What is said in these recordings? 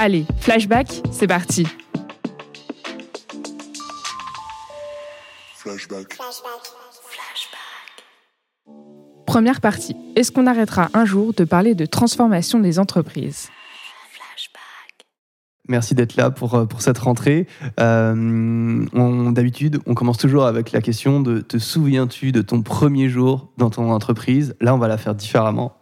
Allez, flashback, c'est parti. Flashback. Première partie. Est-ce qu'on arrêtera un jour de parler de transformation des entreprises? Merci d'être là pour, euh, pour cette rentrée. Euh, D'habitude, on commence toujours avec la question de te souviens-tu de ton premier jour dans ton entreprise? Là, on va la faire différemment.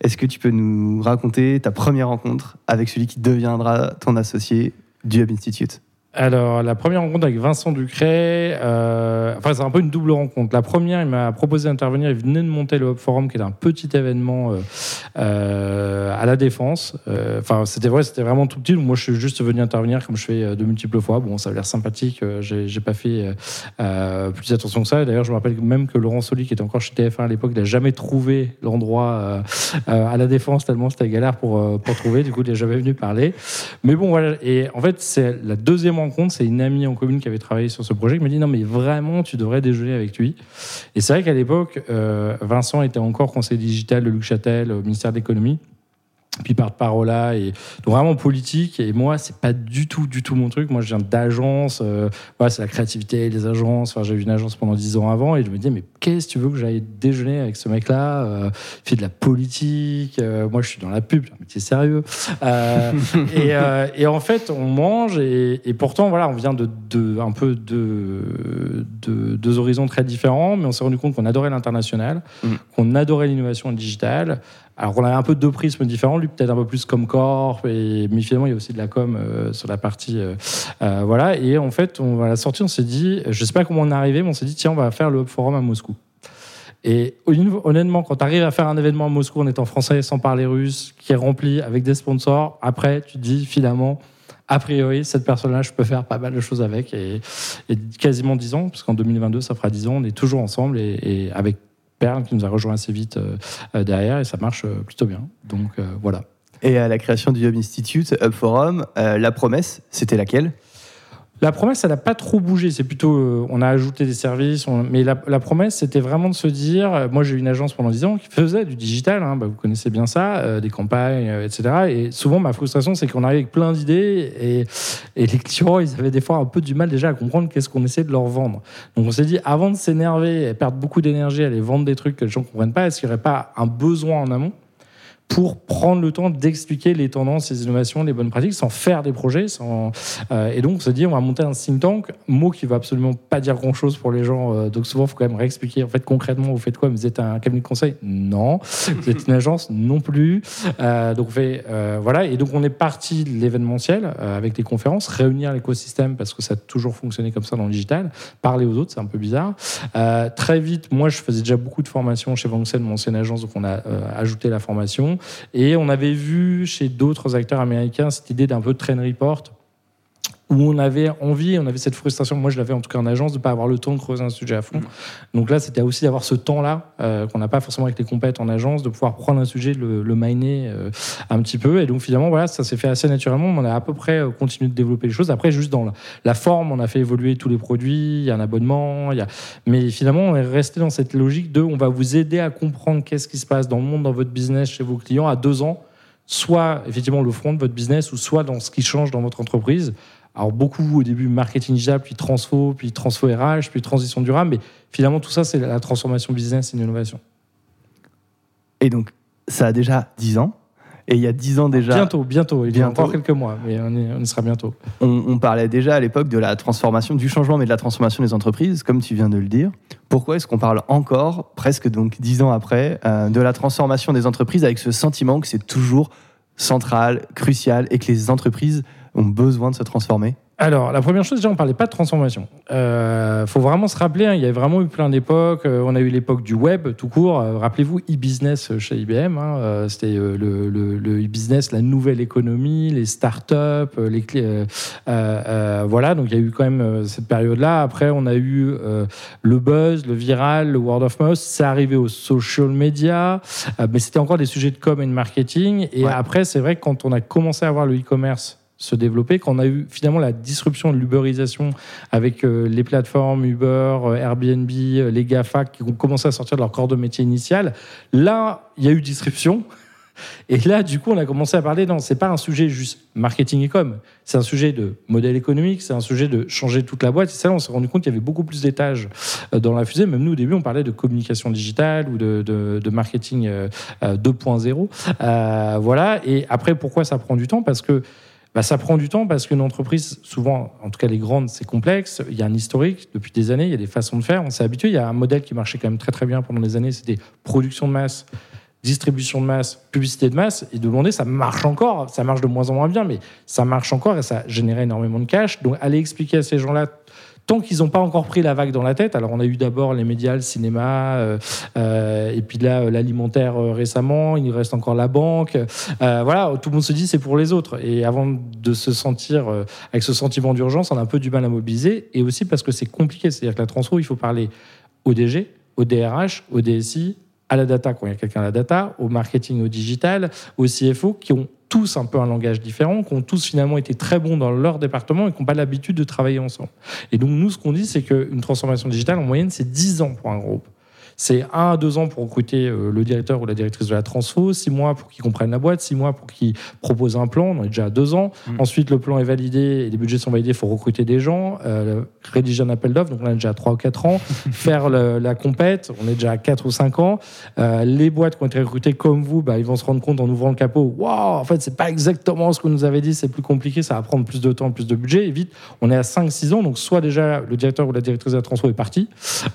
Est-ce que tu peux nous raconter ta première rencontre avec celui qui deviendra ton associé du Hub Institute? Alors, la première rencontre avec Vincent Ducret, euh, enfin, c'est un peu une double rencontre. La première, il m'a proposé d'intervenir. Il venait de monter le Hub Forum, qui est un petit événement euh, euh, à la Défense. Enfin, c'était vrai, c'était vraiment tout petit. Moi, je suis juste venu intervenir comme je fais de multiples fois. Bon, ça a l'air sympathique. J'ai j'ai pas fait plus attention que ça. D'ailleurs, je me rappelle même que Laurent Soli, qui était encore chez TF1 à l'époque, n'a jamais trouvé l'endroit à la Défense, tellement c'était galère pour, pour trouver. Du coup, il n'est jamais venu parler. Mais bon, voilà. Et en fait, c'est la deuxième rencontre. C'est une amie en commune qui avait travaillé sur ce projet qui m'a dit non, mais vraiment, tu devrais déjeuner avec lui. Et c'est vrai qu'à l'époque, euh, Vincent était encore conseiller digital de Luc Châtel au ministère de l'économie. Puis par parola et donc vraiment politique et moi c'est pas du tout du tout mon truc moi je viens d'agence euh, voilà, c'est la créativité les agences enfin j'ai eu une agence pendant 10 ans avant et je me disais mais qu'est-ce que tu veux que j'aille déjeuner avec ce mec là euh, il fait de la politique euh, moi je suis dans la pub un métier sérieux euh, et, euh, et en fait, on mange et, et pourtant, voilà, on vient de, de un peu de, de deux horizons très différents, mais on s'est rendu compte qu'on adorait l'international, Mm. qu'on adorait l'innovation digitale. Alors qu'on avait un peu deux prismes différents, lui peut-être un peu plus comme corp, et, mais finalement il y a aussi de la com euh, sur la partie, euh, euh, voilà. Et en fait, on à la sortie, on s'est dit, je sais pas comment on est arrivé, mais on s'est dit tiens, on va faire le Forum à Moscou. Et honnêtement, quand tu arrives à faire un événement à Moscou en étant français, sans parler russe, qui est rempli avec des sponsors, après, tu te dis finalement, a priori, cette personne-là, je peux faire pas mal de choses avec. Et, quasiment 10 ans, parce qu'en 2022, ça fera 10 ans, on est toujours ensemble et avec Perle qui nous a rejoint assez vite euh, euh, derrière et ça marche euh, plutôt bien. Donc voilà. Et à la création du Hub Institute, Hub Forum, la promesse, c'était laquelle? La promesse, elle n'a pas trop bougé. C'est plutôt, euh, on a ajouté des services, mais la, promesse, c'était vraiment de se dire. euh, moi, j'ai eu une agence pendant 10 ans qui faisait du digital. hein, bah, vous connaissez bien ça, euh, des campagnes, etc. Et souvent, ma frustration, c'est qu'on arrive avec plein d'idées et, et les clients, ils avaient des fois un peu du mal déjà à comprendre qu'est-ce qu'on essaie de leur vendre. Donc, on s'est dit, avant de s'énerver et perdre beaucoup d'énergie à aller vendre des trucs que les gens ne comprennent pas, est-ce qu'il n'y aurait pas un besoin en amont? Pour prendre le temps d'expliquer les tendances, les innovations, les bonnes pratiques, sans faire des projets. Sans, euh, et donc, on s'est dit, on va monter un think tank, mot qui va absolument pas dire grand-chose pour les gens. euh, donc, souvent, il faut quand même réexpliquer, en fait, concrètement, vous faites quoi Vous êtes un cabinet de conseil? Non. Vous êtes une agence? Non plus. Euh, donc, on voilà. Et donc, on est parti de l'événementiel avec des conférences, réunir l'écosystème, parce que ça a toujours fonctionné comme ça dans le digital. Parler aux autres, c'est un peu bizarre. Très vite, moi, je faisais déjà beaucoup de formations chez Vanxen, mon ancienne agence, donc on a ajouté la formation. Et on avait vu chez d'autres acteurs américains cette idée d'un peu train report où on avait envie, on avait cette frustration, moi je l'avais en tout cas en agence, de ne pas avoir le temps de creuser un sujet à fond. Donc là, c'était aussi d'avoir ce temps-là, euh, qu'on n'a pas forcément avec les compètes en agence, de pouvoir prendre un sujet, le, le miner euh, un petit peu. Et donc finalement, voilà, ça s'est fait assez naturellement. On a à peu près euh, continué de développer les choses. Après, juste dans la, la forme, on a fait évoluer tous les produits, il y a un abonnement, il y a... mais finalement, on est resté dans cette logique de on va vous aider à comprendre qu'est-ce qui se passe dans le monde, dans votre business, chez vos clients à deux ans, soit effectivement le front de votre business, ou soit dans ce qui change dans votre entreprise. Alors beaucoup au début marketing digital, puis transfo, puis transfo RH, puis transition durable, mais finalement tout ça c'est la transformation business et l'innovation. Et donc, ça a déjà 10 ans. Et il y a 10 ans déjà, Bientôt, bientôt, il y a encore quelques mois, mais on y, on y sera bientôt. on, on parlait déjà à l'époque de la transformation, du changement, mais de la transformation des entreprises, comme tu viens de le dire. Pourquoi est-ce qu'on parle encore, presque donc 10 ans après, euh, de la transformation des entreprises avec ce sentiment que c'est toujours central, crucial et que les entreprises ont besoin de se transformer Alors, la première chose, déjà, on parlait pas de transformation. Euh, faut vraiment se rappeler, hein, il y a vraiment eu plein d'époques. Euh, on a eu l'époque du web, tout court. Euh, Rappelez-vous, e-business chez IBM. hein, C'était le, le- le e-business, la nouvelle économie, les startups, les clés. voilà, donc il y a eu quand même cette période-là. Après, on a eu le buzz, le viral, le word of mouth. C'est arrivé aux social media, mais c'était encore des sujets de com et de marketing. Et Ouais. après, c'est vrai que quand on a commencé à voir le e-commerce se développer, quand on a eu finalement la disruption de l'uberisation avec euh, les plateformes Uber, euh, Airbnb, euh, les GAFA qui ont commencé à sortir de leur corps de métier initial, là, il y a eu disruption. Et là, du coup, on a commencé à parler, non, c'est pas un sujet juste marketing et com, c'est un sujet de modèle économique, c'est un sujet de changer toute la boîte. Et ça, on s'est rendu compte qu'il y avait beaucoup plus d'étages dans la fusée. Même nous, au début, on parlait de communication digitale ou de, de- marketing euh, euh, 2.0. Euh, voilà. Et après, pourquoi ça prend du temps? Parce que bah, ça prend du temps parce qu'une entreprise, souvent, en tout cas les grandes, c'est complexe. Il y a un historique depuis des années, il y a des façons de faire. On s'est habitué. Il y a un modèle qui marchait quand même très très bien pendant des années. C'était production de masse, distribution de masse, publicité de masse. Et de demander, ça marche encore. Ça marche de moins en moins bien, mais ça marche encore et ça générait énormément de cash. Donc aller expliquer à ces gens-là tant qu'ils n'ont pas encore pris la vague dans la tête. Alors, on a eu d'abord les médias, le cinéma, euh, euh, et puis là, euh, l'alimentaire récemment. Il reste encore la banque. Voilà, tout le monde se dit c'est pour les autres. Et avant de se sentir avec ce sentiment d'urgence, on a un peu du mal à mobiliser. Et aussi parce que c'est compliqué. C'est-à-dire que la transfo, il faut parler au DG, au DRH, au DSI, à la data quand il y a quelqu'un à la data, au marketing, au digital, au CFO, qui ont tous un peu un langage différent, qui ont tous finalement été très bons dans leur département et qui n'ont pas l'habitude de travailler ensemble. Et donc nous, ce qu'on dit, c'est qu'une transformation digitale, en moyenne, c'est 10 ans pour un groupe. C'est 1 à 2 ans pour recruter euh, le directeur ou la directrice de la transfo, 6 mois pour qu'ils comprennent la boîte, 6 mois pour qu'ils proposent un plan, on est déjà à 2 ans. Mm. Ensuite, le plan est validé et les budgets sont validés, il faut recruter des gens, euh, rédiger un appel d'offres, donc on est déjà à 3 ou 4 ans. Faire le- la compète, on est déjà à 4 ou 5 ans. Euh, les boîtes qui ont été recrutées comme vous, bah, ils vont se rendre compte en ouvrant le capot, waouh, en fait, c'est pas exactement ce qu'on nous avait dit, c'est plus compliqué, ça va prendre plus de temps, plus de budget. Et vite, on est à 5-6 ans, donc soit déjà le directeur ou la directrice de la transfo est parti,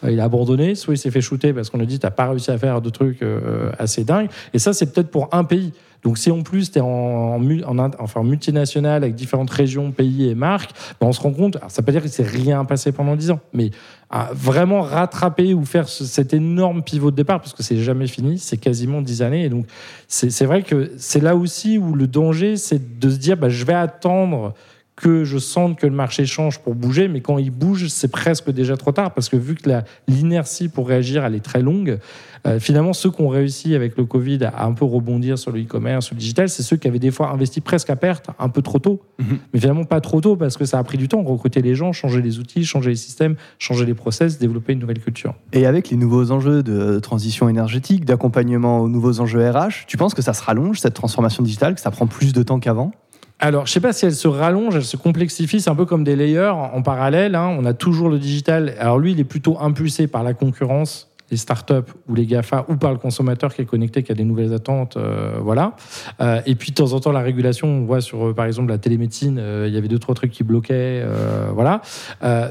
euh, il a abandonné, soit il s'est fait shooter parce qu'on a dit, t'as pas réussi à faire de trucs euh, assez dingues. Et ça, c'est peut-être pour un pays. Donc si en plus tu es en, en en enfin, multinational avec différentes régions, pays et marques, ben, on se rend compte, alors, ça veut pas dire qu'il s'est rien passé pendant 10 ans, mais à vraiment rattraper ou faire ce- cet énorme pivot de départ, parce que c'est jamais fini, c'est quasiment 10 années. Et donc c'est vrai que c'est là aussi où le danger, c'est de se dire, bah, je vais attendre que je sente que le marché change pour bouger, mais quand il bouge, c'est presque déjà trop tard, parce que vu que l'inertie pour réagir, elle est très longue, euh, finalement, ceux qui ont réussi avec le Covid à un peu rebondir sur le e-commerce, sur le digital, c'est ceux qui avaient des fois investi presque à perte, un peu trop tôt, Mhm. mais finalement pas trop tôt, parce que ça a pris du temps, recruter les gens, changer les outils, changer les systèmes, changer les process, développer une nouvelle culture. Et avec les nouveaux enjeux de transition énergétique, d'accompagnement aux nouveaux enjeux RH, tu penses que ça se rallonge, cette transformation digitale, que ça prend plus de temps qu'avant? Alors, je sais pas si elle se rallonge, elle se complexifie, c'est un peu comme des layers en parallèle. hein. On a toujours le digital. Alors lui, il est plutôt impulsé par la concurrence, les startups ou les GAFA, ou par le consommateur qui est connecté, qui a des nouvelles attentes. euh, voilà. Euh, et puis, de temps en temps, la régulation, on voit sur, euh, par exemple, la télémédecine, il y avait deux, trois trucs qui bloquaient. voilà.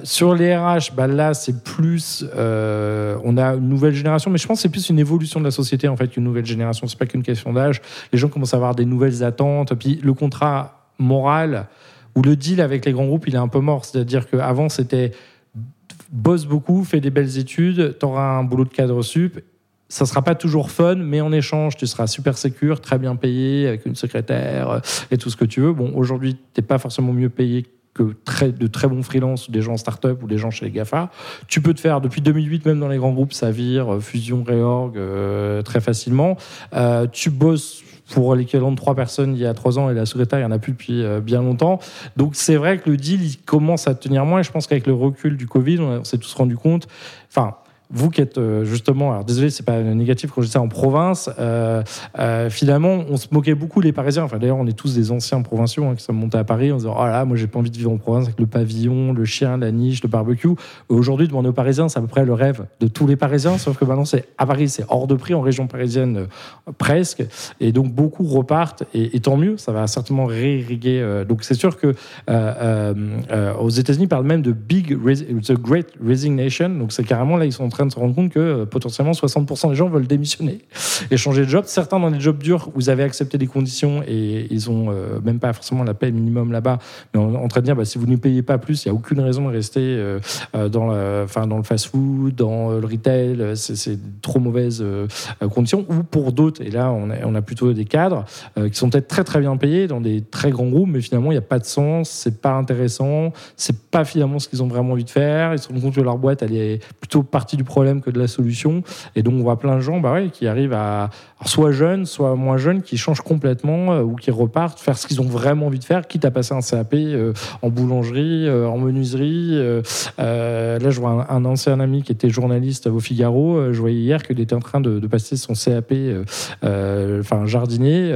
Sur les RH, bah, là, c'est plus... on a une nouvelle génération, mais je pense que c'est plus une évolution de la société, en fait, qu'une nouvelle génération. C'est pas qu'une question d'âge. Les gens commencent à avoir des nouvelles attentes. Puis, le contrat moral où le deal avec les grands groupes, il est un peu mort. C'est-à-dire qu'avant, c'était bosse beaucoup, fais des belles études, tu auras un boulot de cadre sup. Ça sera pas toujours fun, mais en échange, tu seras super sécure, très bien payé, avec une secrétaire euh, et tout ce que tu veux. Bon, aujourd'hui, t'es pas forcément mieux payé que très, de très bons freelances des gens en start-up ou des gens chez les GAFA. Tu peux te faire, depuis 2008, même dans les grands groupes, ça vire, euh, fusion, réorg, euh, très facilement. Tu bosses pour l'équivalent de trois personnes il y a trois ans et la secrétaire, il n'y en a plus depuis euh, bien longtemps. Donc c'est vrai que le deal, il commence à tenir moins. Et je pense qu'avec le recul du Covid, on, s'est tous rendu compte. Enfin, vous qui êtes euh, justement, alors désolé, c'est pas négatif quand je dis ça en province, euh, euh, finalement, on se moquait beaucoup les Parisiens. Enfin, d'ailleurs, on est tous des anciens provinciaux hein, qui sont montés à Paris en disant Oh là, moi, j'ai pas envie de vivre en province avec le pavillon, le chien, la niche, le barbecue. Aujourd'hui, demander aux Parisiens, c'est à peu près le rêve de tous les Parisiens, sauf que maintenant, c'est à Paris, c'est hors de prix, en région parisienne, presque. Et donc, beaucoup repartent, et, tant mieux, ça va certainement réirriguer. donc, c'est sûr que aux États-Unis, ils parlent même de Big, The Great Resignation. Donc, c'est carrément là, ils sont en train train de se rendre compte que euh, potentiellement 60% des gens veulent démissionner et changer de job. Certains dans des jobs durs, vous avez accepté des conditions et ils ont euh, même pas forcément la paie minimum là-bas, mais en, en train de dire bah, si vous ne payez pas plus, il n'y a aucune raison de rester euh, dans, la, enfin, dans le fast-food, dans le retail, c'est trop mauvaises conditions. Ou pour d'autres, et là on a, on a plutôt des cadres qui sont peut-être très très bien payés dans des très grands groupes, mais finalement il n'y a pas de sens, c'est pas intéressant, c'est pas finalement ce qu'ils ont vraiment envie de faire. Ils se rendent compte que leur boîte elle est plutôt partie du problème que de la solution. Et donc on voit plein de gens bah ouais, qui arrivent à soit jeunes, soit moins jeunes, qui changent complètement euh, ou qui repartent faire ce qu'ils ont vraiment envie de faire, quitte à passer un CAP euh, en boulangerie, euh, en menuiserie. là, je vois un, ancien ami qui était journaliste au Figaro. je voyais hier qu'il était en train de, passer son CAP, enfin jardinier.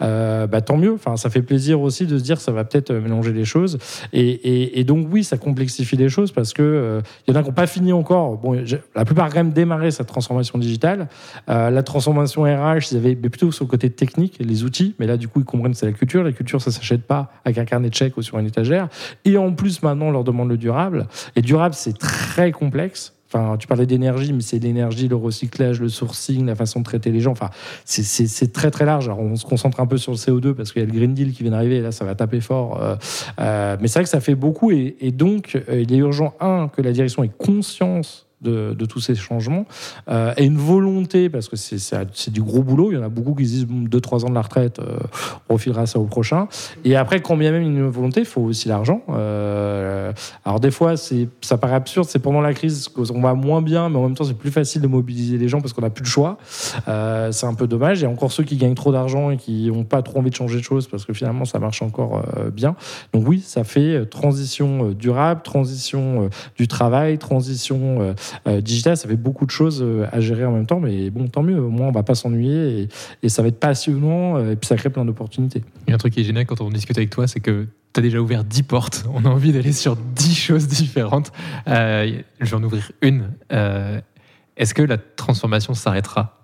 bah, tant mieux. Enfin, ça fait plaisir aussi de se dire ça va peut-être mélanger les choses. Et, donc oui, ça complexifie les choses parce que il y en a qui n'ont pas fini encore. Bon, la plupart quand même démarré cette transformation digitale. Euh, la transformation RH, ils avaient plutôt sur le côté technique, les outils. Mais là, du coup, ils comprennent que c'est la culture. La culture, ça s'achète pas avec un carnet de chèques ou sur une étagère. Et en plus, maintenant, on leur demande le durable. Et durable, c'est très complexe. Enfin, tu parlais d'énergie, mais c'est l'énergie, le recyclage, le sourcing, la façon de traiter les gens. Enfin, c'est- très très large. Alors, on se concentre un peu sur le CO2 parce qu'il y a le Green Deal qui vient d'arriver. et Là, ça va taper fort. Euh, euh, mais c'est vrai que ça fait beaucoup. Et, et donc, euh, il est urgent, un, que la direction ait conscience de, de tous ces changements euh, et une volonté, parce que c'est- du gros boulot. Il y en a beaucoup qui se disent 2-3 ans de la retraite, euh, on refilera ça au prochain. Et après, quand bien même une volonté, il faut aussi l'argent. Euh, alors, des fois, ça paraît absurde. C'est pendant la crise qu'on va moins bien, mais en même temps, c'est plus facile de mobiliser les gens parce qu'on n'a plus le choix. C'est un peu dommage. Il y a encore ceux qui gagnent trop d'argent et qui n'ont pas trop envie de changer de choses parce que finalement, ça marche encore bien. Donc, oui, ça fait transition durable, transition du travail, transition euh, digitale. Ça fait beaucoup de choses euh, à gérer en même temps. Mais bon, tant mieux. Au moins, on va pas s'ennuyer et, ça va être passionnant euh, et puis ça crée plein d'opportunités. Il y a un truc qui est génial quand on discute avec toi, c'est que tu as déjà ouvert 10 portes. On a envie d'aller sur 10 choses différentes. Je vais en ouvrir une. Est-ce que la transformation s'arrêtera?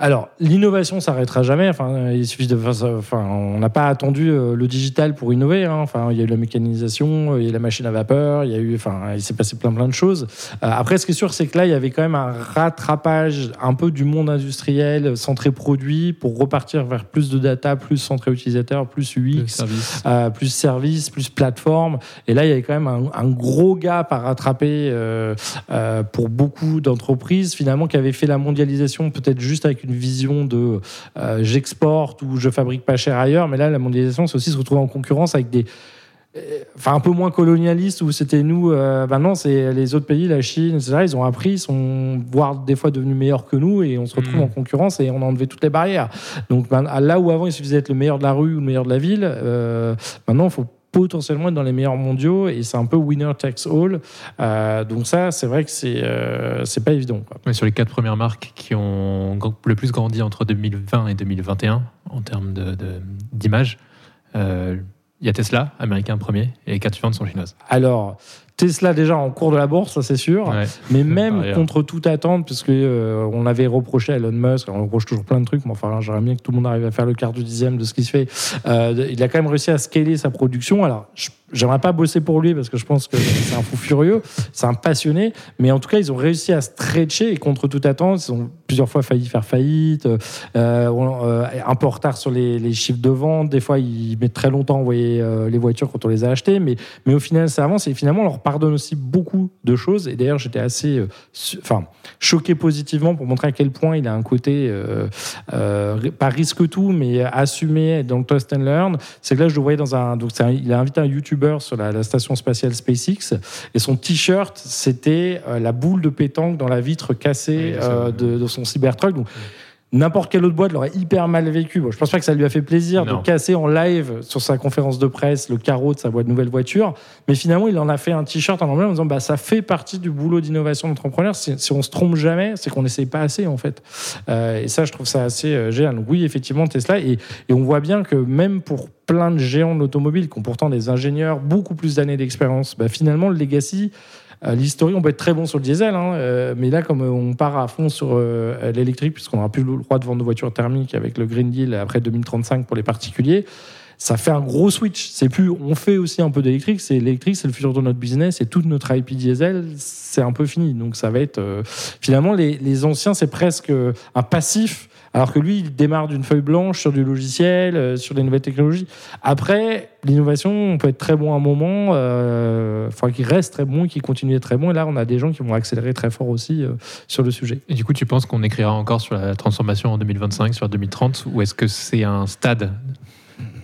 Alors, l'innovation s'arrêtera jamais. Enfin, il suffit de. Enfin, on n'a pas attendu euh, le digital pour innover. hein. Enfin, il y a eu la mécanisation, il y a eu la machine à vapeur, il y a eu. Enfin, il s'est passé plein plein de choses. Euh, après, ce qui est sûr, c'est que là, il y avait quand même un rattrapage un peu du monde industriel centré produit pour repartir vers plus de data, plus centré utilisateur, plus UX. service Euh, plus service, plus plateforme. Et là, il y avait quand même un, un gros gap à rattraper euh, euh, pour beaucoup d'entreprises, finalement, qui avaient fait la mondialisation peut-être juste avec une vision de euh, j'exporte ou je fabrique pas cher ailleurs. Mais là, la mondialisation, c'est aussi se retrouver en concurrence avec des euh, enfin un peu moins colonialiste où c'était nous euh, ben non c'est les autres pays la Chine etc ils ont appris ils sont voire des fois devenus meilleurs que nous et on se retrouve Mhm. en concurrence et on a enlevé toutes les barrières donc ben, à là où avant il suffisait d'être le meilleur de la rue ou le meilleur de la ville euh, maintenant il faut potentiellement être dans les meilleurs mondiaux et c'est un peu winner takes all Euh, donc ça c'est vrai que c'est euh, c'est pas évident quoi. Ouais, Sur les quatre premières marques qui ont le plus grandi entre 2020 et 2021 en termes de- de- d'image, euh, il y a Tesla, américain premier, et les quatre suivantes sont chinoises. alors Tesla déjà en cours de la bourse ça c'est sûr Ouais. Mais même contre toute attente, parce que euh, on avait reproché à Elon Musk, on reproche toujours plein de trucs, mais enfin, j'aimerais bien que tout le monde arrive à faire le quart du dixième de ce qui se fait. Euh, il a quand même réussi à scaler sa production. Alors, j'aimerais pas bosser pour lui parce que je pense que c'est un fou furieux, c'est un passionné, mais en tout cas, ils ont réussi à stretcher et contre toute attente, ils ont plusieurs fois failli faire faillite, euh, on- un peu en retard sur les, les chiffres de vente. Des fois, ils mettent très longtemps à envoyer les voitures quand on les a achetées, mais mais au final, ça avance et finalement, leur pardonne aussi beaucoup de choses. Et d'ailleurs, j'étais assez, euh, enfin, choqué positivement pour montrer à quel point il a un côté euh, euh, pas risque tout, mais assumé dans le test and learn. C'est que là, je le voyais dans un, donc un- il a invité un YouTuber sur la, la station spatiale SpaceX et son t-shirt, c'était la boule de pétanque dans la vitre cassée Oui, de son Cybertruck. Donc, N'importe quelle autre boîte l'aurait hyper mal vécu. Bon, je pense pas que ça lui a fait plaisir Non. de casser en live sur sa conférence de presse le carreau de sa voie- nouvelle voiture, mais finalement il en a fait un t-shirt en anglais en disant bah ça fait partie du boulot d'innovation d'entrepreneur. Si, si on se trompe jamais, c'est qu'on n'essaye pas assez en fait. Euh, et ça, je trouve ça assez euh, génial. Donc oui, effectivement Tesla et, et on voit bien que même pour plein de géants de l'automobile qui ont pourtant des ingénieurs beaucoup plus d'années d'expérience, bah, finalement le legacy L'historique, on peut être très bon sur le diesel, hein, euh, mais là, comme euh, on part à fond sur euh, l'électrique, puisqu'on n'aura plus le droit de vendre de voitures thermiques avec le Green Deal après 2035 pour les particuliers, ça fait un gros switch. C'est plus, on fait aussi un peu d'électrique. C'est l'électrique, c'est le futur de notre business et toute notre IP diesel, c'est un peu fini. Donc ça va être euh, finalement les anciens, c'est presque un passif. Alors que lui, il démarre d'une feuille blanche sur du logiciel, euh, sur des nouvelles technologies. Après, l'innovation, on peut être très bon à un moment, euh, faudra qu'il reste très bon, qu'il continue d'être très bon. Et là, on a des gens qui vont accélérer très fort aussi euh, sur le sujet. Et du coup, tu penses qu'on écrira encore sur la transformation en 2025, sur 2030, ou est-ce que c'est un stade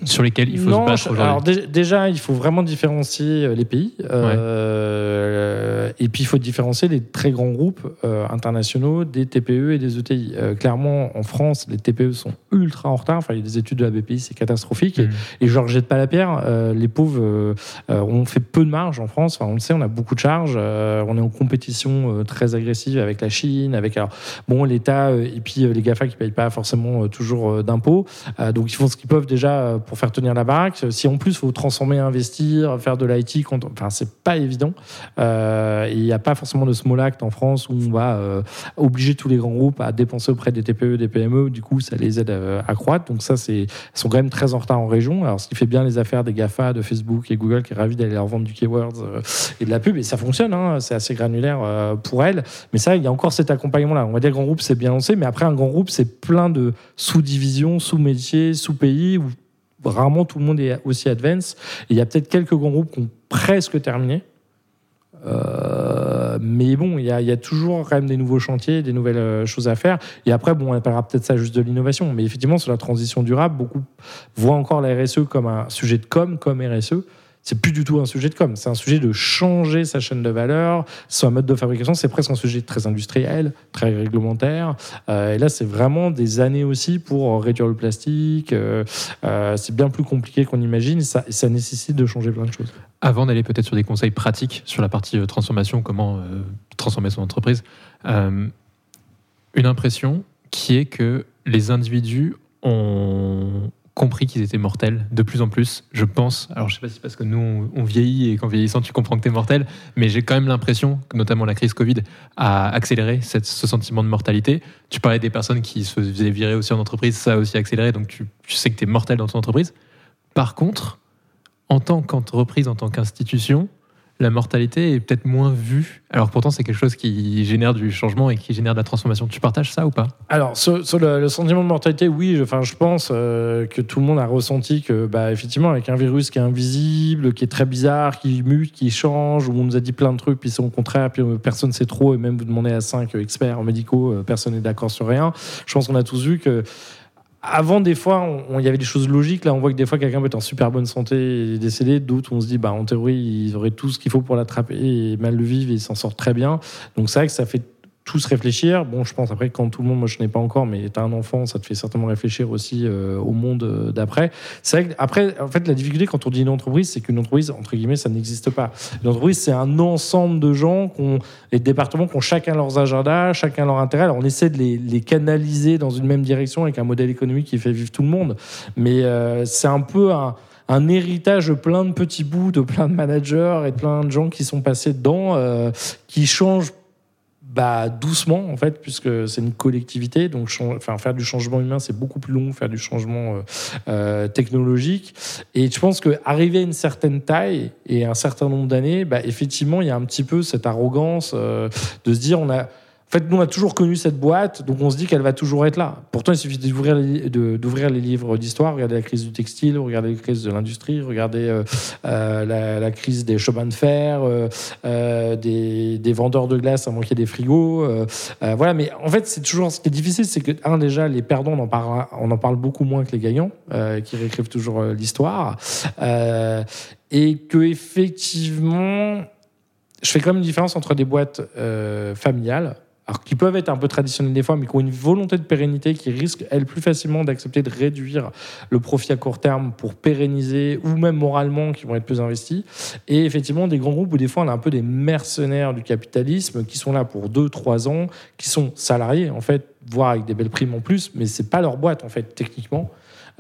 sur lesquels il faut non, se battre aujourd'hui alors dé- déjà, il faut vraiment différencier euh, les pays. Euh, Et puis, il faut différencier les très grands groupes euh, internationaux des TPE et des ETI. Euh, clairement, en France, les TPE sont ultra en retard. Enfin, il y a des études de la BPI, c'est catastrophique. Et, Mhm. et je leur jette pas la pierre. Les pauvres, on fait peu de marge en France. Enfin, on le sait, on a beaucoup de charges. On est en compétition très agressive avec la Chine, avec alors, bon l'État et puis les Gafa qui payent pas forcément toujours d'impôts. Donc ils font ce qu'ils peuvent déjà euh, faire tenir la baraque. Si en plus il faut transformer, investir, faire de l'IT, enfin c'est pas évident. Euh, il n'y a pas forcément de small act en France où on va euh, obliger tous les grands groupes à dépenser auprès des TPE, des PME. Du coup, ça les aide euh, à croître. Donc ça, c'est ils sont quand même très en retard en région. Alors ce qui fait bien les affaires des Gafa, de Facebook et Google, qui est ravi d'aller leur vendre du keywords et de la pub. Et ça fonctionne. hein. c'est assez granulaire pour elles. Mais ça, il y a encore cet accompagnement-là. On va dire grand groupe, c'est bien lancé, mais après un grand groupe, c'est plein de sous-divisions, sous-métiers, sous-pays où rarement tout le monde est aussi advance. Il y a peut-être quelques grands groupes qui ont presque terminé. Euh, mais bon, il y, a, y a toujours quand même des nouveaux chantiers, des nouvelles euh, choses à faire. Et après, bon, on appellera peut-être ça juste de l'innovation. Mais effectivement, sur la transition durable, beaucoup voient encore la RSE comme un sujet de com, comme RSE. C'est plus du tout un sujet de com, c'est un sujet de changer sa chaîne de valeur, son mode de fabrication. C'est presque un sujet très industriel, très réglementaire. Euh, et là, c'est vraiment des années aussi pour réduire le plastique. Euh, euh, c'est bien plus compliqué qu'on imagine. Ça, nécessite de changer plein de choses. Avant d'aller peut-être sur des conseils pratiques sur la partie euh, transformation, comment euh, transformer son entreprise, euh, une impression qui est que les individus ont compris qu'ils étaient mortels de plus en plus, je pense. Alors je sais pas si c'est parce que nous on, vieillit et qu'en vieillissant tu comprends que tu es mortel, mais j'ai quand même l'impression que notamment la crise Covid a accéléré ce sentiment de mortalité. Tu parlais des personnes qui se faisaient virer aussi en entreprise, ça a aussi accéléré, donc tu, tu sais que tu es mortel dans ton entreprise. Par contre, en tant qu'entreprise, en tant qu'institution, la mortalité est peut-être moins vue. Alors pourtant, c'est quelque chose qui génère du changement et qui génère de la transformation. Tu partages ça ou pas? Alors, sur, le, sentiment de mortalité, oui, je, enfin, je pense euh, que tout le monde a ressenti que, bah, effectivement, avec un virus qui est invisible, qui est très bizarre, qui mute, qui change, où on nous a dit plein de trucs, puis c'est au contraire, puis euh, personne sait trop, et même vous demandez à cinq experts médicaux, euh, personne n'est d'accord sur rien. Je pense qu'on a tous vu que. Avant, des fois, il y avait des choses logiques. Là, on voit que des fois, quelqu'un peut être en super bonne santé et décédé. D'autres, on se dit, bah, en théorie, ils auraient tout ce qu'il faut pour l'attraper et mal le vivre et s'en sortent très bien. Donc, c'est vrai que ça fait tous réfléchir. Bon, je pense après, quand tout le monde, moi je n'ai pas encore, mais tu as un enfant, ça te fait certainement réfléchir aussi euh, au monde euh, d'après. C'est vrai que, après, en fait, la difficulté quand on dit une entreprise, c'est qu'une entreprise, entre guillemets, ça n'existe pas. Une entreprise, c'est un ensemble de gens et de départements qui ont chacun leurs agendas, chacun leur intérêt. Alors, on essaie de les, canaliser dans une même direction avec un modèle économique qui fait vivre tout le monde. Mais euh, c'est un peu un héritage de plein de petits bouts, de plein de managers et de plein de gens qui sont passés dedans, qui changent bah, doucement en fait, puisque c'est une collectivité. Donc, faire du changement humain, c'est beaucoup plus long que faire du changement euh, euh, technologique. Et je pense qu'arriver à une certaine taille et un certain nombre d'années, bah, effectivement, il y a un petit peu cette arrogance euh, de se dire on a. En fait, nous, on a toujours connu cette boîte, donc on se dit qu'elle va toujours être là. Pourtant, il suffit d'ouvrir les, livres d'histoire, regarder la crise du textile, regarder la crise de l'industrie, regarder euh, euh, la, crise des chemins de fer, euh, des, vendeurs de glace à manquer des frigos. voilà, mais en fait, c'est toujours ce qui est difficile, c'est que, un, déjà, les perdants, on en parle, beaucoup moins que les gagnants, qui réécrivent toujours l'histoire. Et que, effectivement, je fais quand même une différence entre des boîtes familiales, alors qui peuvent être un peu traditionnelles des fois, mais qui ont une volonté de pérennité, qui risquent, elles, plus facilement d'accepter de réduire le profit à court terme pour pérenniser, ou même moralement, qui vont être plus investis. Et effectivement, des grands groupes où des fois on a un peu des mercenaires du capitalisme qui sont là pour 2-3 ans, qui sont salariés en fait, voire avec des belles primes en plus, mais c'est pas leur boîte en fait, techniquement.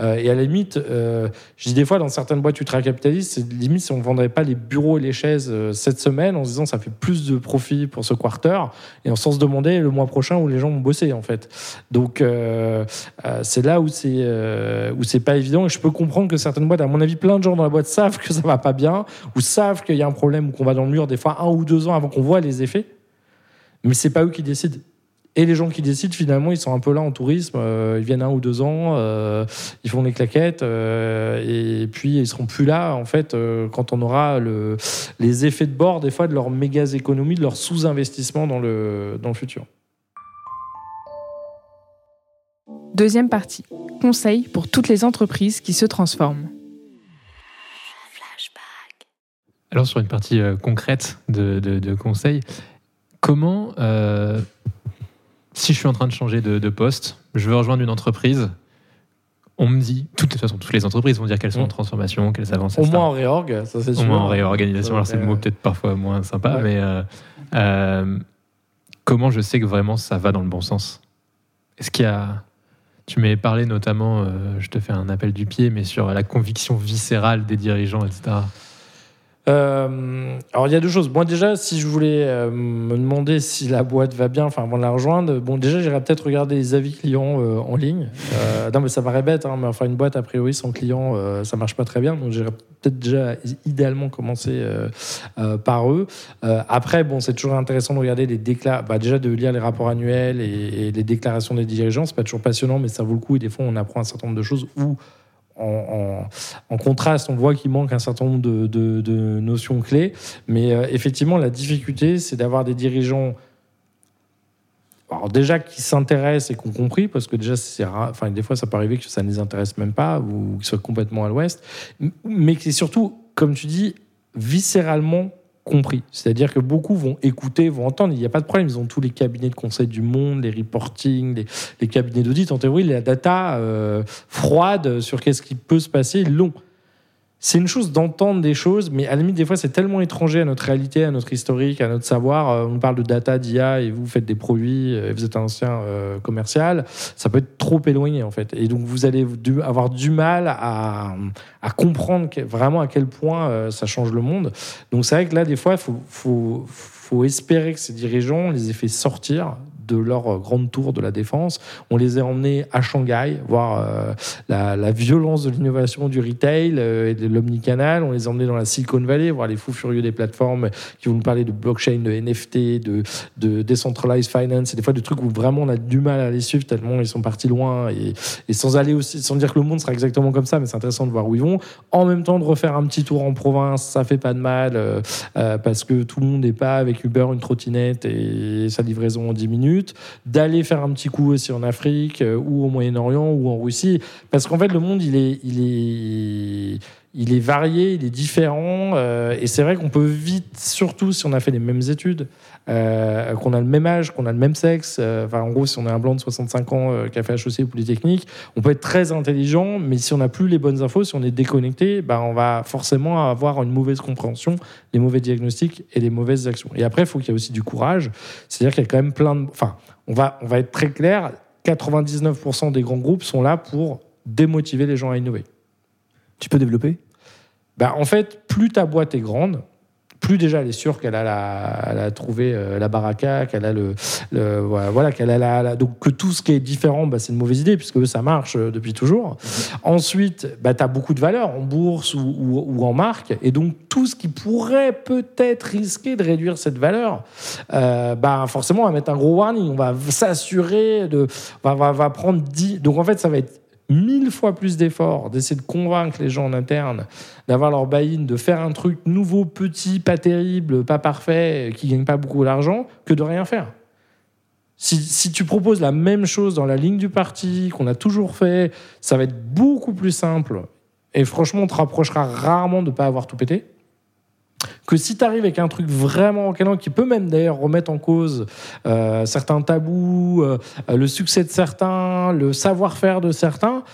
Euh, et à la limite, euh, je dis des fois, dans certaines boîtes ultra-capitalistes, c'est limite si on ne vendrait pas les bureaux et les chaises euh, cette semaine en se disant ça fait plus de profit pour ce quarter, et en sans se demander le mois prochain où les gens vont bosser, en fait. Donc, c'est là où c'est où pas évident. Et je peux comprendre que certaines boîtes, à mon avis, plein de gens dans la boîte savent que ça va pas bien, ou savent qu'il y a un problème, ou qu'on va dans le mur des fois un ou deux ans avant qu'on voit les effets. Mais c'est pas eux qui décident. Et les gens qui décident, finalement, ils sont un peu là en tourisme. euh, ils viennent un ou deux ans, euh, ils font des claquettes, euh, et puis ils seront plus là, en fait, euh, quand on aura le, les effets de bord, des fois, de leur méga économie, de leur sous-investissement dans le, dans le futur. Deuxième partie. Conseils pour toutes les entreprises qui se transforment. Alors sur une partie euh, concrète de, de, de conseils, comment, euh, si je suis en train de changer de, de poste, je veux rejoindre une entreprise, on me dit, de toute façon, toutes les entreprises vont dire qu'elles sont en Mm. transformation, qu'elles avancent, Au moins en réorg, ça c'est Au sûr. moins en réorganisation. Alors c'est le mot peut-être parfois moins sympa, ouais. mais euh, euh, comment je sais que vraiment ça va dans le bon sens? Est-ce qu'il y a... Tu m'avais parlé notamment, euh, je te fais un appel du pied, mais sur la conviction viscérale des dirigeants, etc. Euh, alors il y a deux choses. Moi déjà, si je voulais euh, me demander si la boîte va bien, enfin avant de la rejoindre, bon déjà j'irais peut-être regarder les avis clients euh, en ligne. Non mais ça paraît bête, hein, mais enfin une boîte a priori sans client, ça marche pas très bien. Donc j'irais peut-être déjà idéalement commencer par eux. Après bon c'est toujours intéressant de regarder les déclats, bah, déjà de lire les rapports annuels et, et les déclarations des dirigeants. C'est pas toujours passionnant, mais ça vaut le coup. Et des fois on apprend un certain nombre de choses où en, contraste, on voit qu'il manque un certain nombre de, notions clés. Mais euh, effectivement, la difficulté, c'est d'avoir des dirigeants. Alors déjà qui s'intéressent et qui ont compris, parce que déjà, enfin, des fois, ça peut arriver que ça ne les intéresse même pas ou qu'ils soient complètement à l'ouest, mais qui surtout, comme tu dis, viscéralement compris. C'est-à-dire que beaucoup vont écouter, vont entendre. Il n'y a pas de problème. Ils ont tous les cabinets de conseil du monde, les reporting, les, cabinets d'audit. En théorie, la data euh, froide sur qu'est-ce qui peut se passer, l'ont. C'est une chose d'entendre des choses, mais à la limite, des fois, c'est tellement étranger à notre réalité, à notre historique, à notre savoir. Euh, On parle de data, d'IA, et vous faites des produits, euh, et vous êtes un ancien euh, commercial. Ça peut être trop éloigné, en fait. Et donc, vous allez avoir du mal à, comprendre vraiment à quel point ça change le monde. Donc, c'est vrai que là, des fois, il faut, faut, espérer que ces dirigeants, les ait fait sortir de leur grande tour de la défense. On les a emmenés à Shanghai, voir euh, la, violence de l'innovation du retail euh, et de l'omnicanal. On les a emmenés dans la Silicon Valley, voir les fous furieux des plateformes qui vont nous parler de blockchain, de NFT, de, de decentralized finance, et des fois de trucs où vraiment on a du mal à les suivre tellement ils sont partis loin et, sans aller aussi, sans dire que le monde sera exactement comme ça, mais c'est intéressant de voir où ils vont. En même temps, de refaire un petit tour en province, ça fait pas de mal euh, parce que tout le monde n'est pas avec Uber une trottinette et sa livraison en 10 minutes. D'aller faire un petit coup aussi en Afrique euh, ou au Moyen-Orient ou en Russie, parce qu'en fait le monde il est, il est, il est varié, il est différent, euh, et c'est vrai qu'on peut vite, surtout si on a fait les mêmes études, euh, qu'on a le même âge, qu'on a le même sexe, euh, enfin en gros si on est un blanc de 65 ans qui a fait HEC ou Polytechnique, on peut être très intelligent, mais si on n'a plus les bonnes infos, si on est déconnecté, bah, on va forcément avoir une mauvaise compréhension, les mauvais diagnostics et les mauvaises actions. Et après, il faut qu'il y ait aussi du courage, c'est-à-dire qu'il y a quand même plein de... Enfin, on va, on va être très clair, 99% des grands groupes sont là pour démotiver les gens à innover. Tu peux développer? Bah, en fait, plus ta boîte est grande, plus déjà elle est sûre qu'elle a, trouvé euh, la baraka, qu'elle a le, voilà, qu'elle a la, donc que tout ce qui est différent, bah, c'est une mauvaise idée puisque ça marche euh, depuis toujours. Ensuite, bah, tu as beaucoup de valeur en bourse ou, en marque, et donc tout ce qui pourrait peut-être risquer de réduire cette valeur, euh, bah, forcément on va mettre un gros warning, on va s'assurer de, on va, va- va prendre 10, donc en fait ça va être mille fois plus d'efforts d'essayer de convaincre les gens en interne d'avoir leur buy-in, de faire un truc nouveau, petit, pas terrible, pas parfait, qui gagne pas beaucoup d'argent, que de rien faire. Si, si tu proposes la même chose dans la ligne du parti, qu'on a toujours fait, ça va être beaucoup plus simple. Et franchement, on te rapprochera rarement de ne pas avoir tout pété. Que si tu arrives avec un truc vraiment encadrant, qui peut même d'ailleurs remettre en cause euh, certains tabous, euh, le succès de certains, le savoir-faire de certains,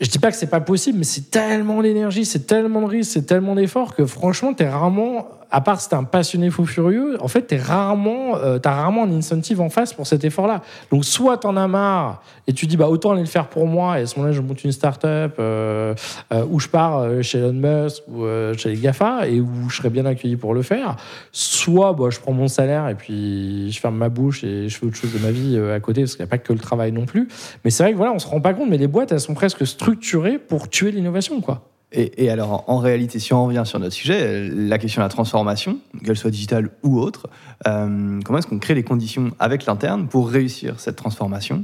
je dis pas que c'est pas possible, mais c'est tellement d'énergie, c'est tellement de risques, c'est tellement d'efforts que franchement, tu es rarement à part si t'es un passionné fou furieux, en fait, t'es rarement, euh, t'as rarement un incentive en face pour cet effort-là. Donc, soit t'en as marre et tu dis, bah, autant aller le faire pour moi, et à ce moment-là, je monte une start-up, euh, euh, où je pars chez Elon Musk ou chez les GAFA, et où je serais bien accueilli pour le faire. Soit, bah, je prends mon salaire et puis je ferme ma bouche et je fais autre chose de ma vie à côté, parce qu'il n'y a pas que le travail non plus. Mais c'est vrai que voilà, on se rend pas compte, mais les boîtes, elles sont presque structurées pour tuer l'innovation, quoi. Et, et alors, en réalité, si on revient sur notre sujet, la question de la transformation, qu'elle soit digitale ou autre, euh, comment est-ce qu'on crée les conditions avec l'interne pour réussir cette transformation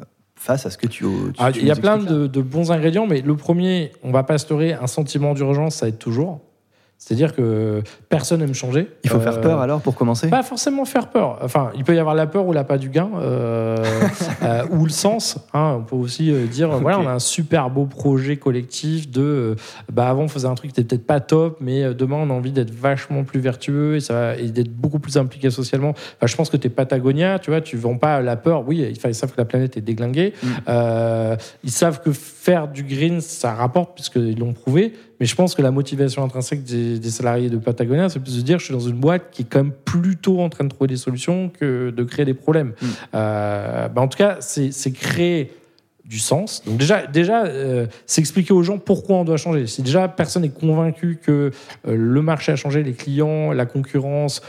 euh, face à ce que tu, tu- Ah, tu Il y a plein de, de bons ingrédients, mais le premier, on va pas instaurer un sentiment d'urgence, ça aide toujours. C'est-à-dire que personne n'aime changer. Il faut faire Euh, peur alors pour commencer? Pas forcément faire peur. Enfin, il peut y avoir la peur ou l'appât du gain, euh, euh, ou le sens. hein. On peut aussi euh, dire, euh, voilà, on a un super beau projet collectif de, euh, bah avant on faisait un truc qui était peut-être pas top, mais euh, demain on a envie d'être vachement plus vertueux et, ça, va- et d'être beaucoup plus impliqué socialement. Enfin, je pense que t'es Patagonia, tu vois, tu vends pas la peur. Oui, ils, savent que la planète est déglinguée. Mm. Euh, ils savent que faire du green, ça rapporte puisqu'ils l'ont prouvé. Mais je pense que la motivation intrinsèque des, des salariés de Patagonia, c'est plus de dire je suis dans une boîte qui est quand même plutôt en train de trouver des solutions que de créer des problèmes. Mm. Euh, bah, en tout cas, c'est créer du sens. Donc déjà, déjà euh, c'est expliquer aux gens pourquoi on doit changer. Si déjà personne n'est convaincu que euh, le marché a changé, les clients, la concurrence,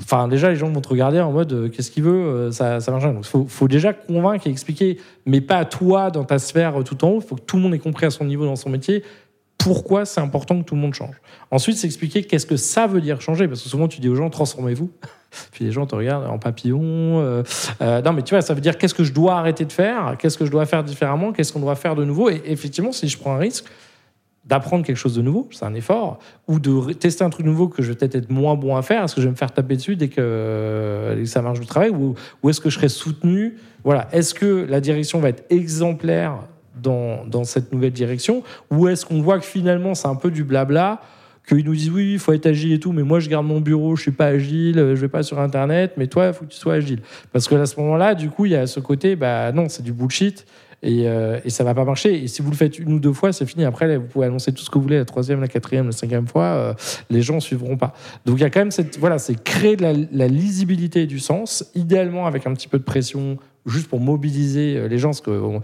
Enfin, déjà, les gens vont te regarder en mode euh, qu'est-ce qu'il veut, euh, ça, ça marche. Donc, il faut, faut déjà convaincre et expliquer, mais pas à toi dans ta sphère euh, tout en haut. Il faut que tout le monde ait compris à son niveau dans son métier pourquoi c'est important que tout le monde change. Ensuite, c'est expliquer qu'est-ce que ça veut dire changer. Parce que souvent, tu dis aux gens transformez-vous. Puis les gens te regardent en papillon. euh, euh, non, mais tu vois, ça veut dire qu'est-ce que je dois arrêter de faire, qu'est-ce que je dois faire différemment, qu'est-ce qu'on doit faire de nouveau. Et effectivement, si je prends un risque, d'apprendre quelque chose de nouveau, c'est un effort, ou de tester un truc nouveau que je vais peut-être être moins bon à faire, est-ce que je vais me faire taper dessus dès que, euh, ça marche du travail, ou, ou est-ce que je serai soutenu? Voilà, est-ce que la direction va être exemplaire dans, cette nouvelle direction, ou est-ce qu'on voit que finalement c'est un peu du blabla qu'ils nous disent oui, il faut être agile et tout, mais moi je garde mon bureau, je suis pas agile, je vais pas sur internet, mais toi, il faut que tu sois agile. Parce que à ce moment-là, du coup, il y a ce côté, bah non, c'est du bullshit. Et, euh, et ça va pas marcher. Et si vous le faites une ou deux fois, c'est fini. Après, vous pouvez annoncer tout ce que vous voulez, la troisième, la quatrième, la cinquième fois, euh, les gens suivront pas. Donc il y a quand même cette, voilà, c'est créer de la lisibilité et du sens, idéalement avec un petit peu de pression, juste pour mobiliser euh, les gens, parce qu'on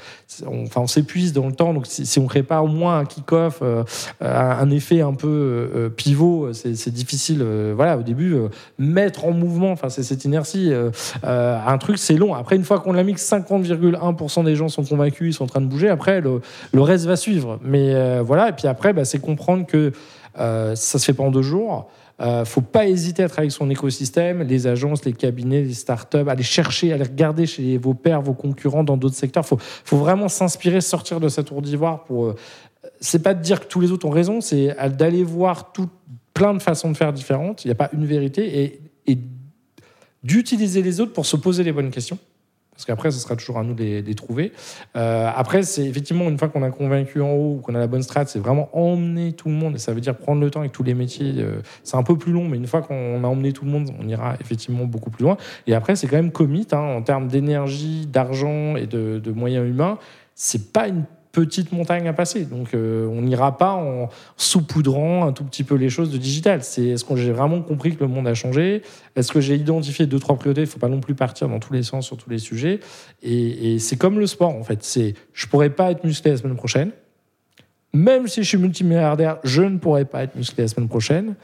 on, enfin, on s'épuise dans le temps. Donc si, on crée pas au moins un kick-off, euh, un, un effet un peu euh, pivot, c'est difficile. euh, voilà, au début, euh, mettre en mouvement, enfin c'est cette inertie, euh, euh, un truc c'est long. Après, une fois qu'on l'a mis, que 50,1% des gens sont convaincus, ils sont en train de bouger. Après, le, reste va suivre. Mais euh, voilà, et puis après, bah, c'est comprendre que euh, ça se fait pas en deux jours. Euh, faut pas hésiter à travailler avec son écosystème, les agences, les cabinets, les startups, aller chercher, aller regarder chez vos pairs, vos concurrents dans d'autres secteurs. Faut, faut vraiment s'inspirer, sortir de cette tour d'ivoire pour. euh, c'est pas de dire que tous les autres ont raison, c'est d'aller voir plein de façons de faire différentes. Il n'y a pas une vérité et d'utiliser les autres pour se poser les bonnes questions. Parce qu'après, ce sera toujours à nous de les, trouver. Euh, après, c'est effectivement, une fois qu'on a convaincu en haut, ou qu'on a la bonne strat, c'est vraiment emmener tout le monde. Et ça veut dire prendre le temps avec tous les métiers. Euh, c'est un peu plus long, mais une fois qu'on a emmené tout le monde, on ira effectivement beaucoup plus loin. Et après, c'est quand même commit hein, en termes d'énergie, d'argent et de, de moyens humains. C'est pas une petite montagne à passer. Donc, euh, on n'ira pas en saupoudrant un tout petit peu les choses de digital. C'est est-ce que j'ai vraiment compris que le monde a changé? Est-ce que j'ai identifié deux trois priorités? Il faut pas non plus partir dans tous les sens sur tous les sujets. Et, c'est comme le sport en fait. C'est je pourrais pas être musclé la semaine prochaine. Même si je suis multimilliardaire, je ne pourrais pas être musclé la semaine prochaine.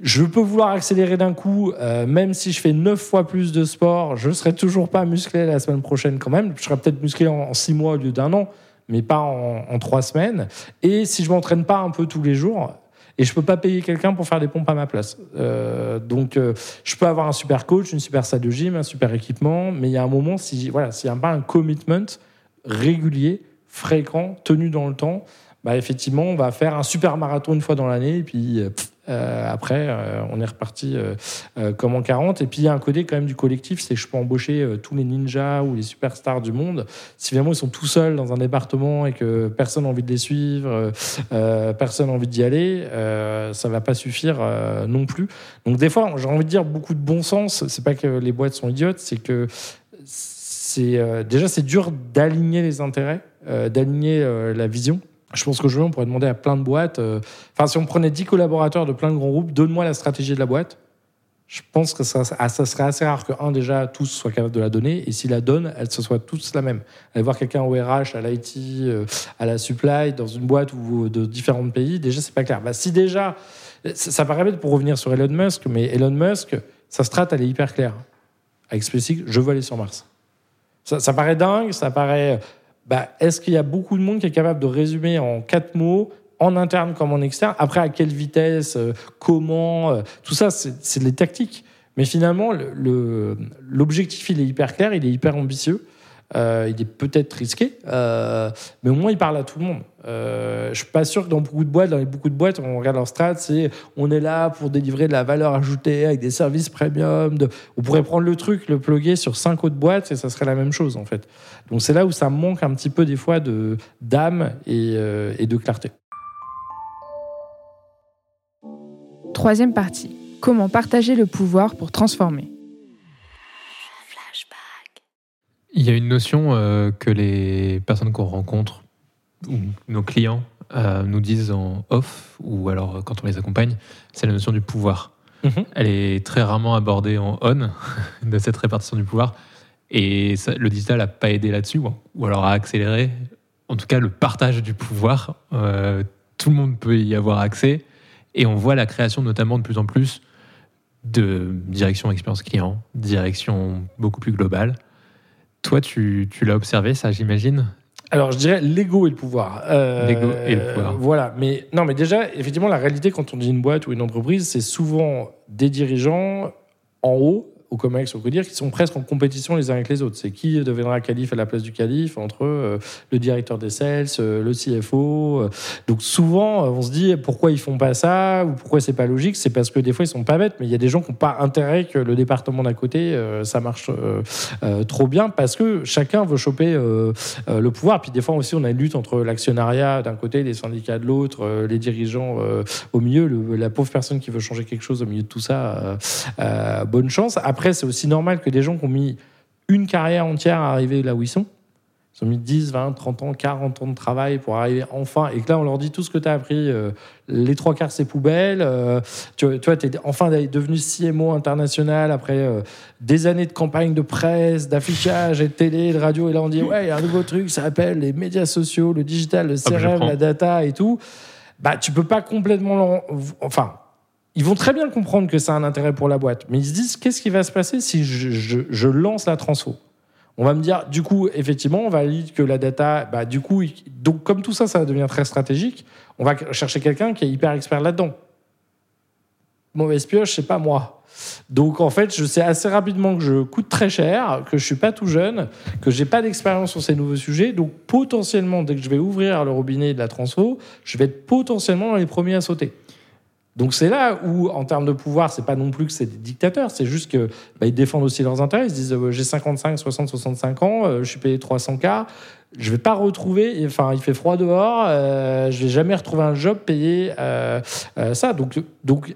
Je peux vouloir accélérer d'un coup, euh, même si je fais neuf fois plus de sport, je ne serai toujours pas musclé la semaine prochaine quand même. Je serai peut-être musclé en six mois au lieu d'un an, mais pas en, trois semaines. Et si je m'entraîne pas un peu tous les jours, et je peux pas payer quelqu'un pour faire des pompes à ma place. Euh, donc, euh, je peux avoir un super coach, une super salle de gym, un super équipement, mais il y a un moment, si voilà, s'il n'y a pas un commitment régulier, fréquent, tenu dans le temps, bah effectivement, on va faire un super marathon une fois dans l'année, et puis euh, euh, après, euh, on est reparti euh, euh, comme en 40. Et puis, il y a un côté quand même du collectif, c'est que je peux embaucher euh, tous les ninjas ou les superstars du monde. Si finalement ils sont tout seuls dans un département et que personne n'a envie de les suivre, euh, personne n'a envie d'y aller, ça va pas suffire non plus. Donc, des fois, j'ai envie de dire beaucoup de bon sens. C'est pas que les boîtes sont idiotes, c'est que c'est déjà c'est dur d'aligner les intérêts, d'aligner la vision. Je pense qu'aujourd'hui, on pourrait demander à plein de boîtes. euh, Enfin, si on prenait 10 collaborateurs de plein de grands groupes, donne-moi la stratégie de la boîte. Je pense que ça, serait assez rare que, un, déjà, tous soient capables de la donner. Et s'ils la donnent, elles se soient tous la même. Aller voir quelqu'un au RH, à l'IT, euh, à la supply, dans une boîte ou de différents pays, déjà, c'est pas clair. Bah, si déjà, ça, paraît bête pour revenir sur Elon Musk, mais Elon Musk, sa strat, elle est hyper claire. Avec SpaceX, je veux aller sur Mars. Ça paraît dingue, ça paraît. Bah, Est-ce qu'il y a beaucoup de monde qui est capable de résumer en quatre mots, en interne comme en externe Après, à quelle vitesse, euh, comment euh, Tout ça, c'est des tactiques. Mais finalement, le- le- l'objectif, il est hyper clair, il est hyper ambitieux. Euh, il est peut-être risqué, euh, mais au moins il parle à tout le monde. Euh, je suis pas sûr que dans beaucoup de boîtes, dans beaucoup de boîtes, on regarde leur strat, c'est on est là pour délivrer de la valeur ajoutée avec des services premium. On pourrait prendre le truc, le plugger sur cinq autres boîtes et ça serait la même chose en fait. Donc c'est là où ça manque un petit peu des fois de d'âme et, euh, et de clarté. Troisième partie. Comment partager le pouvoir pour transformer? Il y a une notion euh, que les personnes qu'on rencontre ou nos clients euh, nous disent en off ou alors euh, quand on les accompagne, c'est la notion du pouvoir. Mhm. Elle est très rarement abordée en on de cette répartition du pouvoir et ça- le digital n'a pas aidé là-dessus ou, ou alors a accéléré. En tout cas, le partage du pouvoir, euh, tout le monde peut y avoir accès et on voit la création notamment de plus en plus de direction expérience client, direction beaucoup plus globale. Toi, tu, tu l'as observé, ça, j'imagine Alors, je dirais l'ego et le pouvoir. Euh, L'ego et le pouvoir. Voilà. Mais non, mais déjà, effectivement, la réalité, quand on dit une boîte ou une entreprise, c'est souvent des dirigeants en haut, au COMEX, au CODIR, qui sont presque en compétition les uns avec les autres. C'est qui deviendra calife à la place du calife entre euh, le directeur des sales, euh, le CFO. euh. Donc, souvent, on se dit pourquoi ils font pas ça ou pourquoi c'est pas logique? C'est parce que des fois, ils sont pas bêtes, mais il y a des gens qui n'ont pas intérêt que le département d'à côté, ça marche trop bien parce que chacun veut choper. le pouvoir. Puis des fois aussi, on a une lutte entre l'actionnariat d'un côté, les syndicats de l'autre, les dirigeants au milieu, la pauvre personne qui veut changer quelque chose au milieu de tout ça. bonne chance. Après, c'est aussi normal que des gens qui ont mis une carrière entière à arriver là où ils sont. Ils ont mis 10, 20, 30 ans, 40 ans de travail pour arriver enfin. Et que là, on leur dit tout ce que tu as appris, euh, les trois quarts, c'est poubelle. euh, tu, tu vois, tu es enfin devenu CMO international après euh, des années de campagne de presse, d'affichage et de télé, de radio. Et là, on dit, ouais, il y a un nouveau truc, ça s'appelle les médias sociaux, le digital, le je CRM, la data et tout. Bah, tu peux pas complètement. Enfin. Ils vont très bien comprendre que ça a un intérêt pour la boîte, mais ils se disent qu'est-ce qui va se passer si je, lance la transfo? On va me dire, du coup, effectivement, on valide que la data, bah, du coup, donc comme tout ça, ça va devenir très stratégique, on va chercher quelqu'un qui est hyper expert là-dedans. Mauvaise pioche, c'est pas moi. Donc en fait, je sais assez rapidement que je coûte très cher, que je suis pas tout jeune, que j'ai pas d'expérience sur ces nouveaux sujets. Donc potentiellement, dès que je vais ouvrir le robinet de la transfo, je vais être potentiellement dans les premiers à sauter. Donc c'est là où, en termes de pouvoir, c'est pas non plus que c'est des dictateurs, c'est juste que bah, ils défendent aussi leurs intérêts. Ils se disent euh, j'ai 55, 60, 65 ans, euh, je suis payé 300 k, je vais pas retrouver. Enfin, il fait froid dehors, euh, je vais jamais retrouver un job payé euh, ça. Donc donc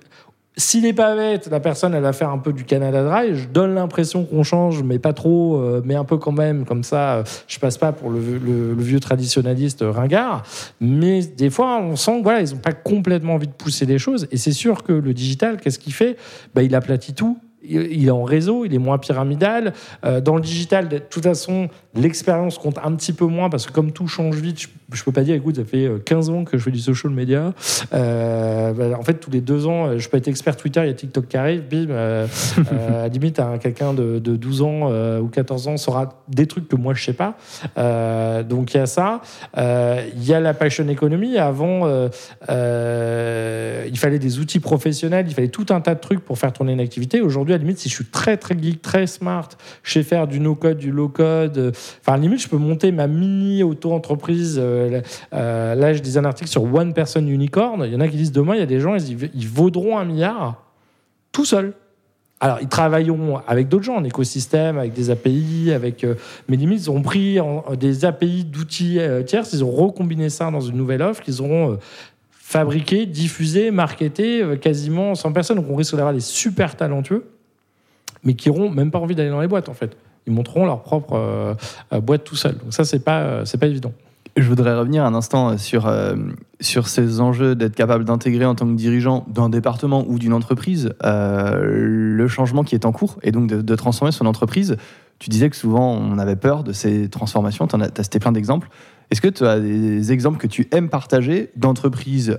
s'il n'est pas bête, la personne, elle va faire un peu du Canada Dry. Je donne l'impression qu'on change, mais pas trop, euh, mais un peu quand même. Comme ça, euh, je passe pas pour le, vieux traditionnaliste ringard. Mais des fois, on sent voilà, ils n'ont pas complètement envie de pousser les choses. Et c'est sûr que le digital, qu'est-ce qu'il fait? Bah, Il aplatit tout. Il il est en réseau, il est moins pyramidal. Euh, dans le digital, de toute façon, l'expérience compte un petit peu moins parce que comme tout change vite, je, peux pas dire, écoute, ça fait euh, 15 ans que je fais du social media. Euh, bah, en fait, tous les deux ans, euh, je peux être expert Twitter, il y a TikTok qui arrive, bim. euh, euh, à la limite, un- quelqu'un de, de 12 ans euh, ou 14 ans saura des trucs que moi je sais pas. Euh, donc il y a ça. Euh, Il y a la passion economy. Avant, euh, euh, il fallait des outils professionnels, il fallait tout un tas de trucs pour faire tourner une activité. Aujourd'hui, à la limite, si je suis très très geek, très smart, je sais faire du no-code, du low-code. euh, Enfin, à la limite, je peux monter ma mini auto-entreprise. Euh, euh, là, je disais un article sur One Person Unicorn. Il y en a qui disent demain, il y a des gens, ils, ils vaudront un milliard tout seuls. Alors, ils travailleront avec d'autres gens, en écosystème, avec des API, avec. euh, mais limite, ils ont pris des API d'outils euh, tierces, ils ont recombiné ça dans une nouvelle offre qu'ils auront euh, fabriqué, diffusé, marketé quasiment 100 personnes. Donc, on risque d'avoir des super talentueux, mais qui n'auront même pas envie d'aller dans les boîtes, en fait. Ils monteront leur propre boîte tout seuls. Donc, ça, c'est pas, pas évident. Je voudrais revenir un instant sur, euh, sur ces enjeux d'être capable d'intégrer en tant que dirigeant d'un département ou d'une entreprise euh, le changement qui est en cours et donc de, transformer son entreprise. Tu disais que souvent on avait peur de ces transformations, tu as cité plein d'exemples. Est-ce que tu as des exemples que tu aimes partager d'entreprises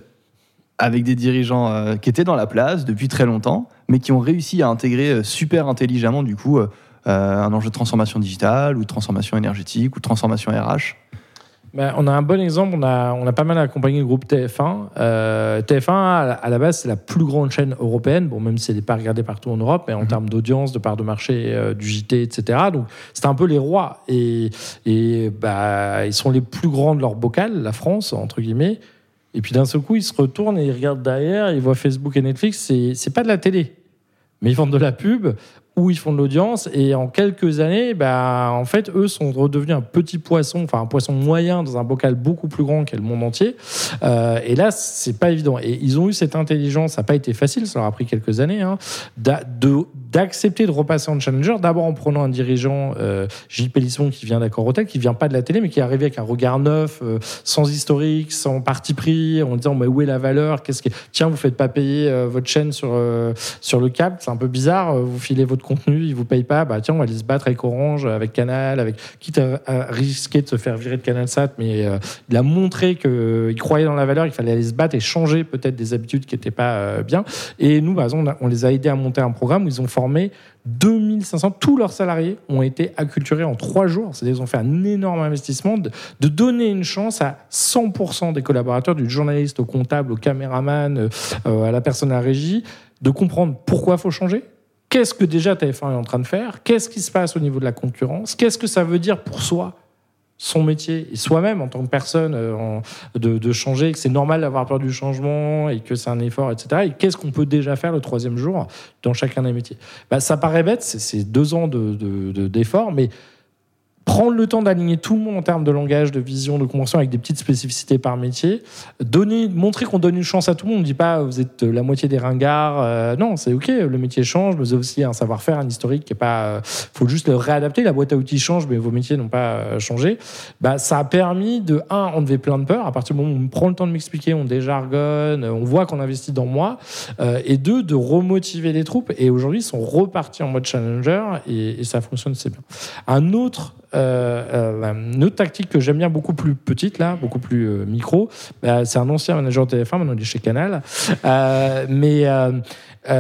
avec des dirigeants euh, qui étaient dans la place depuis très longtemps, mais qui ont réussi à intégrer euh, super intelligemment du coup euh, euh, un enjeu de transformation digitale ou de transformation énergétique ou de transformation RH Ben, on a un bon exemple, on a, on a pas mal accompagné le groupe TF1. Euh, TF1, à la, base, c'est la plus grande chaîne européenne, bon, même si elle n'est pas regardée partout en Europe, mais en termes d'audience, de part de marché, euh, du JT, etc. Donc, c'était un peu les rois. Et, et bah, ils sont les plus grands de leur bocal, la France, entre guillemets. Et puis d'un seul coup, ils se retournent et ils regardent derrière, ils voient Facebook et Netflix, c'est c'est pas de la télé. Mais ils vendent de la pub ou ils font de l'audience. Et en quelques années, bah, en fait, eux sont redevenus un petit poisson, enfin un poisson moyen dans un bocal beaucoup plus grand qu'est le monde entier. Euh, et là, c'est pas évident. Et ils ont eu cette intelligence, ça n'a pas été facile, ça leur a pris quelques années, hein, de- d'accepter de, repasser en challenger, d'abord en prenant un dirigeant, euh, Gilles Pélisson, qui vient d'Accor qui vient pas de la télé, mais qui est arrivé avec un regard neuf, euh, sans historique, sans parti pris, en disant mais où est la valeur Qu'est-ce que tiens, vous faites pas payer euh, votre chaîne sur euh, sur le câble, c'est un peu bizarre. euh, Vous filez votre contenu, ils vous payent pas. Bah tiens, on va aller se battre avec Orange, avec Canal, avec quitte à, risquer de se faire virer de Canal Sat, mais il a montré qu'il croyait dans la valeur, il fallait aller se battre et changer peut-être des habitudes qui n'étaient pas bien. Et nous, exemple, on, on les a aidés à monter un programme où ils ont formé 2500, tous leurs salariés ont été acculturés en trois jours. C'est-à-dire qu'ils ont fait un énorme investissement de, de donner une chance à 100% des collaborateurs, du journaliste au comptable, au caméraman, euh, euh, à la personne à la régie, de comprendre pourquoi il faut changer. Qu'est-ce que déjà TF1 est en train de faire? Qu'est-ce qui se passe au niveau de la concurrence? Qu'est-ce que ça veut dire pour soi? Son métier et soi-même en tant que personne euh, de, de changer, que c'est normal d'avoir peur du changement et que c'est un effort, etc. Et qu'est-ce qu'on peut déjà faire le troisième jour dans chacun des métiers? Bah, Ça paraît bête, c'est- deux ans de- de- de- d'effort, mais prendre le temps d'aligner tout le monde en termes de langage, de vision, de compréhension avec des petites spécificités par métier, donner, montrer qu'on donne une chance à tout le monde. On ne dit pas vous êtes la moitié des ringards. euh, non, c'est ok, le métier change, mais vous avez aussi un savoir-faire, un historique qui est pas. euh, faut juste le réadapter. La boîte à outils change, mais vos métiers n'ont pas euh, changé. Bah, ça a permis de un enlever plein de peur. À partir du moment où on prend le temps de m'expliquer, on déjargonne, on voit qu'on investit dans moi, euh, et deux de remotiver les troupes. Et aujourd'hui, ils sont repartis en mode challenger et, et ça fonctionne c'est bien. Un autre euh, euh, une autre tactique que j'aime bien, beaucoup plus petite, là, beaucoup plus euh, micro, bah, c'est un ancien manager de TF1, maintenant il est chez Canal. Mais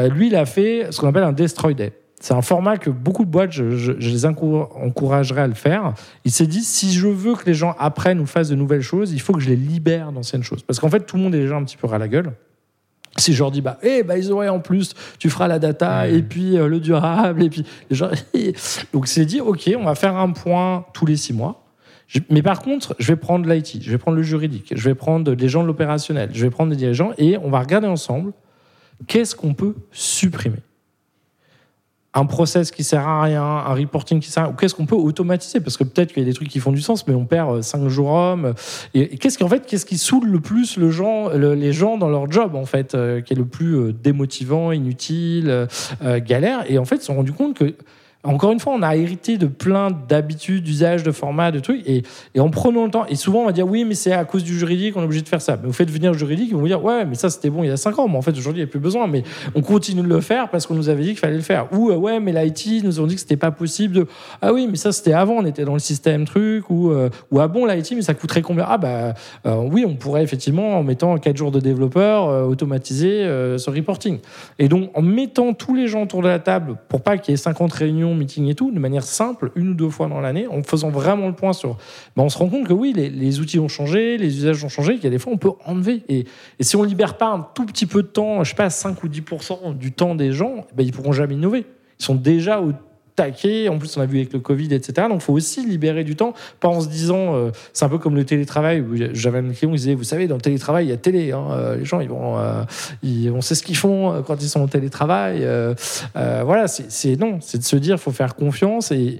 lui, il a fait ce qu'on appelle un Destroy Day. C'est un format que beaucoup de boîtes, je, les encour- encouragerais à le faire. Il s'est dit, si je veux que les gens apprennent ou fassent de nouvelles choses, il faut que je les libère d'anciennes choses. Parce qu'en fait, tout le monde est déjà un petit peu ras la gueule. Si je leur dis, bah, eh, bah, ils auraient en plus, tu feras la data, et puis euh, le durable, et puis les gens. Donc, c'est dit, OK, on va faire un point tous les six mois. Je- Mais par contre, je vais prendre l'IT, je vais prendre le juridique, je vais prendre les gens de l'opérationnel, je vais prendre des dirigeants, et on va regarder ensemble qu'est-ce qu'on peut supprimer un process qui sert à rien, un reporting qui sert à rien, ou qu'est-ce qu'on peut automatiser? Parce que peut-être qu'il y a des trucs qui font du sens, mais on perd 5 jours hommes. Et, qu'est-ce qu'en fait, qu'est-ce qui saoule le plus le gens, le- les gens dans leur job, en fait, euh, qui est le plus euh, démotivant, inutile, euh, euh, galère? Et en fait, ils se sont rendus compte que, encore une fois, on a hérité de plein d'habitudes, d'usages, de formats, de trucs, et, et en prenant le temps, et souvent on va dire oui, mais c'est à cause du juridique, on est obligé de faire ça. Mais vous faites venir le juridique, ils vont vous dire ouais, mais ça c'était bon il y a 5 ans, mais en fait aujourd'hui il n'y a plus besoin, mais on continue de le faire parce qu'on nous avait dit qu'il fallait le faire. Ou euh, ouais, mais l'IT nous ont dit que c'était pas possible de ah oui, mais ça c'était avant, on était dans le système truc, ou, euh, ou ah bon, l'IT, mais ça coûterait combien? Ah bah euh, oui, on pourrait effectivement, en mettant 4 jours de développeurs, euh, automatiser ce reporting. Et donc en mettant tous les gens autour de la table pour pas qu'il y ait 50 réunions, meetings et tout, de manière simple, une ou deux fois dans l'année, en faisant vraiment le point sur. Ben, on se rend compte que oui, les, outils ont changé, les usages ont changé, qu'il y a des fois on peut enlever. Et, et si on libère pas un tout petit peu de temps, je sais pas, 5 ou 10% du temps des gens, ben, ils pourront jamais innover. Ils sont déjà au taquet. En plus, on a vu avec le Covid, etc. Donc, il faut aussi libérer du temps, pas en se disant, euh, c'est un peu comme le télétravail. J'avais un client qui disait, vous savez, dans le télétravail, il y a télé. hein, euh, les gens, ils vont, euh, ils, on sait ce qu'ils font quand ils sont au télétravail. voilà, c'est non, c'est de se dire, faut faire confiance et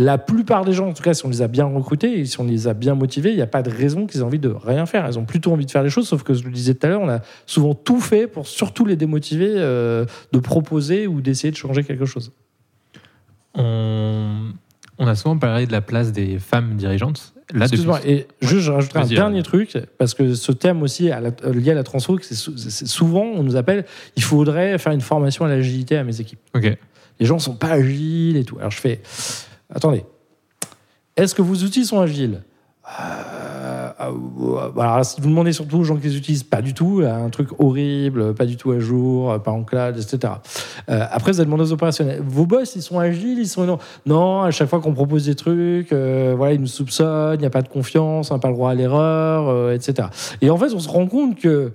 la plupart des gens, en tout cas, si on les a bien recrutés et si on les a bien motivés, il n'y a pas de raison qu'ils aient envie de rien faire. Ils ont plutôt envie de faire les choses, sauf que je le disais tout à l'heure, on a souvent tout fait pour surtout les démotiver de proposer ou d'essayer de changer quelque chose. On, On a souvent parlé de la place des femmes dirigeantes. Excuse-moi, et juste, je rajouterai un dernier truc, parce que ce thème aussi à la- lié à la transfo, c'est sou- c'est souvent, on nous appelle, il faudrait faire une formation à l'agilité à mes équipes. Ok. Les gens sont pas agiles et tout. Alors je fais, attendez, est-ce que vos outils sont agiles? Euh, alors, si vous demandez surtout aux gens qui les utilisent, pas du tout, un truc horrible, pas du tout à jour, pas en cloud, etc. Euh, après, vous allez demander aux opérationnels. Vos boss, ils sont agiles, ils sont non. Non, à chaque fois qu'on propose des trucs, euh, voilà, ils nous soupçonnent, il n'y a pas de confiance, on n'a pas le droit à l'erreur, euh, etc. Et en fait, on se rend compte que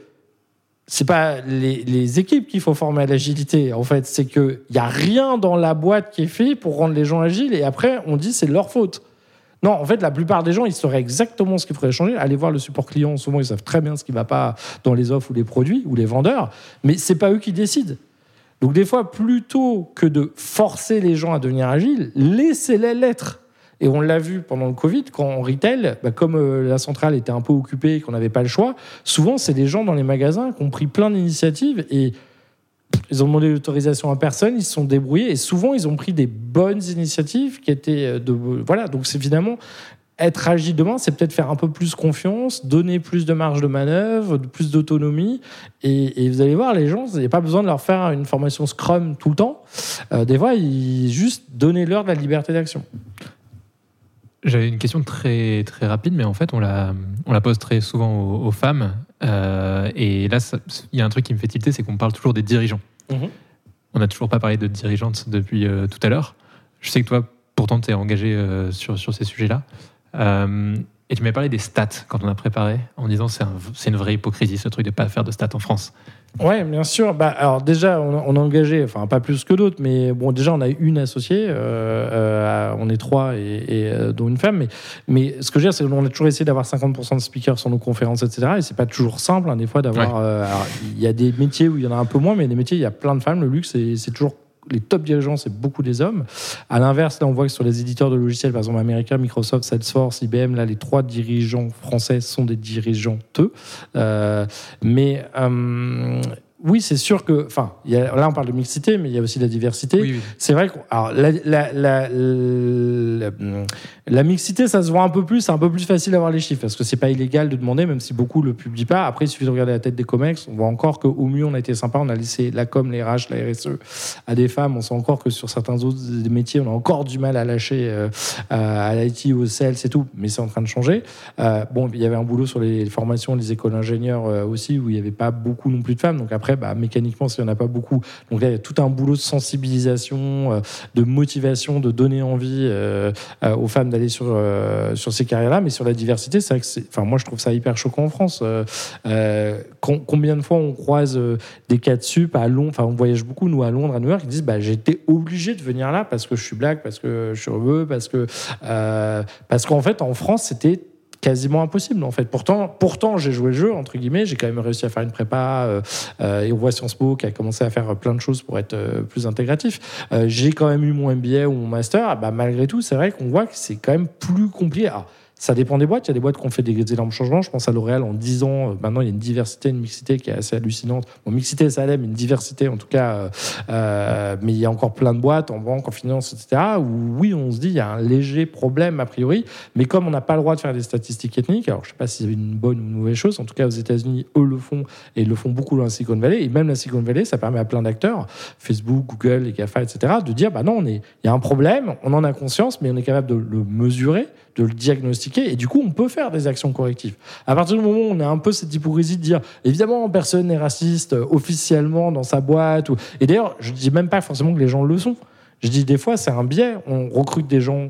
c'est pas les, les équipes qu'il faut former à l'agilité. En fait, c'est qu'il n'y a rien dans la boîte qui est fait pour rendre les gens agiles et après, on dit c'est leur faute. Non, en fait, la plupart des gens, ils sauraient exactement ce qu'il faudrait changer. Allez voir le support client. Souvent, ils savent très bien ce qui ne va pas dans les offres ou les produits ou les vendeurs, mais c'est pas eux qui décident. Donc, des fois, plutôt que de forcer les gens à devenir agiles, laissez-les l'être. Et on l'a vu pendant le Covid, quand en retail, bah, comme euh, la centrale était un peu occupée et qu'on n'avait pas le choix, souvent, c'est les gens dans les magasins qui ont pris plein d'initiatives et ils ont demandé l'autorisation à personne, ils se sont débrouillés et souvent ils ont pris des bonnes initiatives qui étaient euh, de voilà donc c'est finalement être agile demain, c'est peut-être faire un peu plus confiance, donner plus de marge de manœuvre, plus d'autonomie. Et, vous allez voir, les gens, il n'y a pas besoin de leur faire une formation Scrum tout le temps. Euh, des fois, ils, juste donner-leur de la liberté d'action. J'avais une question très, très rapide, mais en fait, on la, on la pose très souvent aux femmes. Euh, et là, il y a un truc qui me fait tilter, c'est qu'on parle toujours des dirigeants. Mhm. On n'a toujours pas parlé de dirigeantes depuis euh, tout à l'heure. Je sais que toi, pourtant, tu es engagé euh, sur, sur ces sujets-là. Et tu m'avais parlé des stats quand on a préparé, en disant c'est un- c'est une vraie hypocrisie ce truc de ne pas faire de stats en France. Ouais, bien sûr. Bah, alors déjà, on a, on a engagé, enfin pas plus que d'autres, mais bon, déjà on a une associée, euh, euh, on est trois et, et, euh, dont une femme. Mais, mais ce que je veux dire, c'est qu'on a toujours essayé d'avoir 50% de speakers sur nos conférences, etc. Et c'est pas toujours simple, hein, des fois, d'avoir. euh, il y a des métiers où il y en a un peu moins, mais des métiers, il y a plein de femmes. Le luxe, c'est toujours les top dirigeants, c'est beaucoup des hommes. À l'inverse, là, on voit que sur les éditeurs de logiciels, par exemple américains, Microsoft, Salesforce, IBM, là, les trois dirigeants français sont des dirigeants Euh, mais euh, oui, c'est sûr que, enfin, il y a- là, on parle de mixité, mais il y a aussi la diversité. Oui, oui. C'est vrai que alors, la, la, la, la- mixité, ça se voit un peu plus, c'est un peu plus facile d'avoir les chiffres parce que c'est pas illégal de demander, même si beaucoup le publient pas. Après, il suffit de regarder la tête des comex. On voit encore qu'au mieux, on a été sympa, on a laissé la com, les RH, la RSE à des femmes. On sent encore que sur certains autres métiers, on a encore du mal à lâcher euh, à, l'IT, au sales et tout, mais c'est en train de changer. Euh, bon, il y avait un boulot sur les formations, les écoles d'ingénieurs euh, aussi, où il n'y avait pas beaucoup non plus de femmes. Donc après, bah, mécaniquement, s'il n'y en a pas beaucoup, donc là, il y a tout un boulot de sensibilisation, euh, de motivation, de donner envie aux femmes d'aller sur, euh, sur ces carrières-là. Mais sur la diversité, c'est vrai que enfin, moi, je trouve ça hyper choquant en France. Euh, euh, com- combien de fois on croise euh, des cas de sup à Londres, enfin, on voyage beaucoup, nous, à Londres, à New York, ils disent, bah, été obligé de venir là parce que je suis black, parce que je suis heureux, parce que, parce qu'en fait, en France, c'était quasiment impossible en fait. Pourtant, pourtant j'ai joué le jeu entre guillemets. J'ai quand même réussi à faire une prépa euh, euh, et on voit Sciences Po qui a commencé à faire plein de choses pour être euh, plus intégratif. Euh, j'ai quand même eu mon MBA ou mon master. Ah bah, malgré tout, c'est vrai qu'on voit que c'est quand même plus compliqué. Alors, ça dépend des boîtes. Il y a des boîtes qui ont fait des, énormes changements. Je pense à L'Oréal en 10 ans. euh, Maintenant, il y a une diversité, une mixité qui est assez hallucinante. Bon, mixité, ça mais une diversité en tout cas. euh, euh, mais il y a encore plein de boîtes en banque, en finance, etc. Où oui, on se dit il y a un léger problème a priori. Mais comme on n'a pas le droit de faire des statistiques ethniques, alors je ne sais pas si c'est une bonne ou une mauvaise chose, en tout cas aux États-Unis, eux le font et ils le font beaucoup dans la Silicon Valley. Et même la Silicon Valley, ça permet à plein d'acteurs, Facebook, Google, les GAFA, etc., de dire bah non, il y a un problème, on en a conscience, mais on est capable de le mesurer, de le diagnostiquer, et du coup, on peut faire des actions correctives. À partir du moment où on a un peu cette hypocrisie de dire évidemment, personne n'est raciste euh, officiellement dans sa boîte, et d'ailleurs, je dis même pas forcément que les gens le sont. Je dis des fois, c'est un biais. On recrute des gens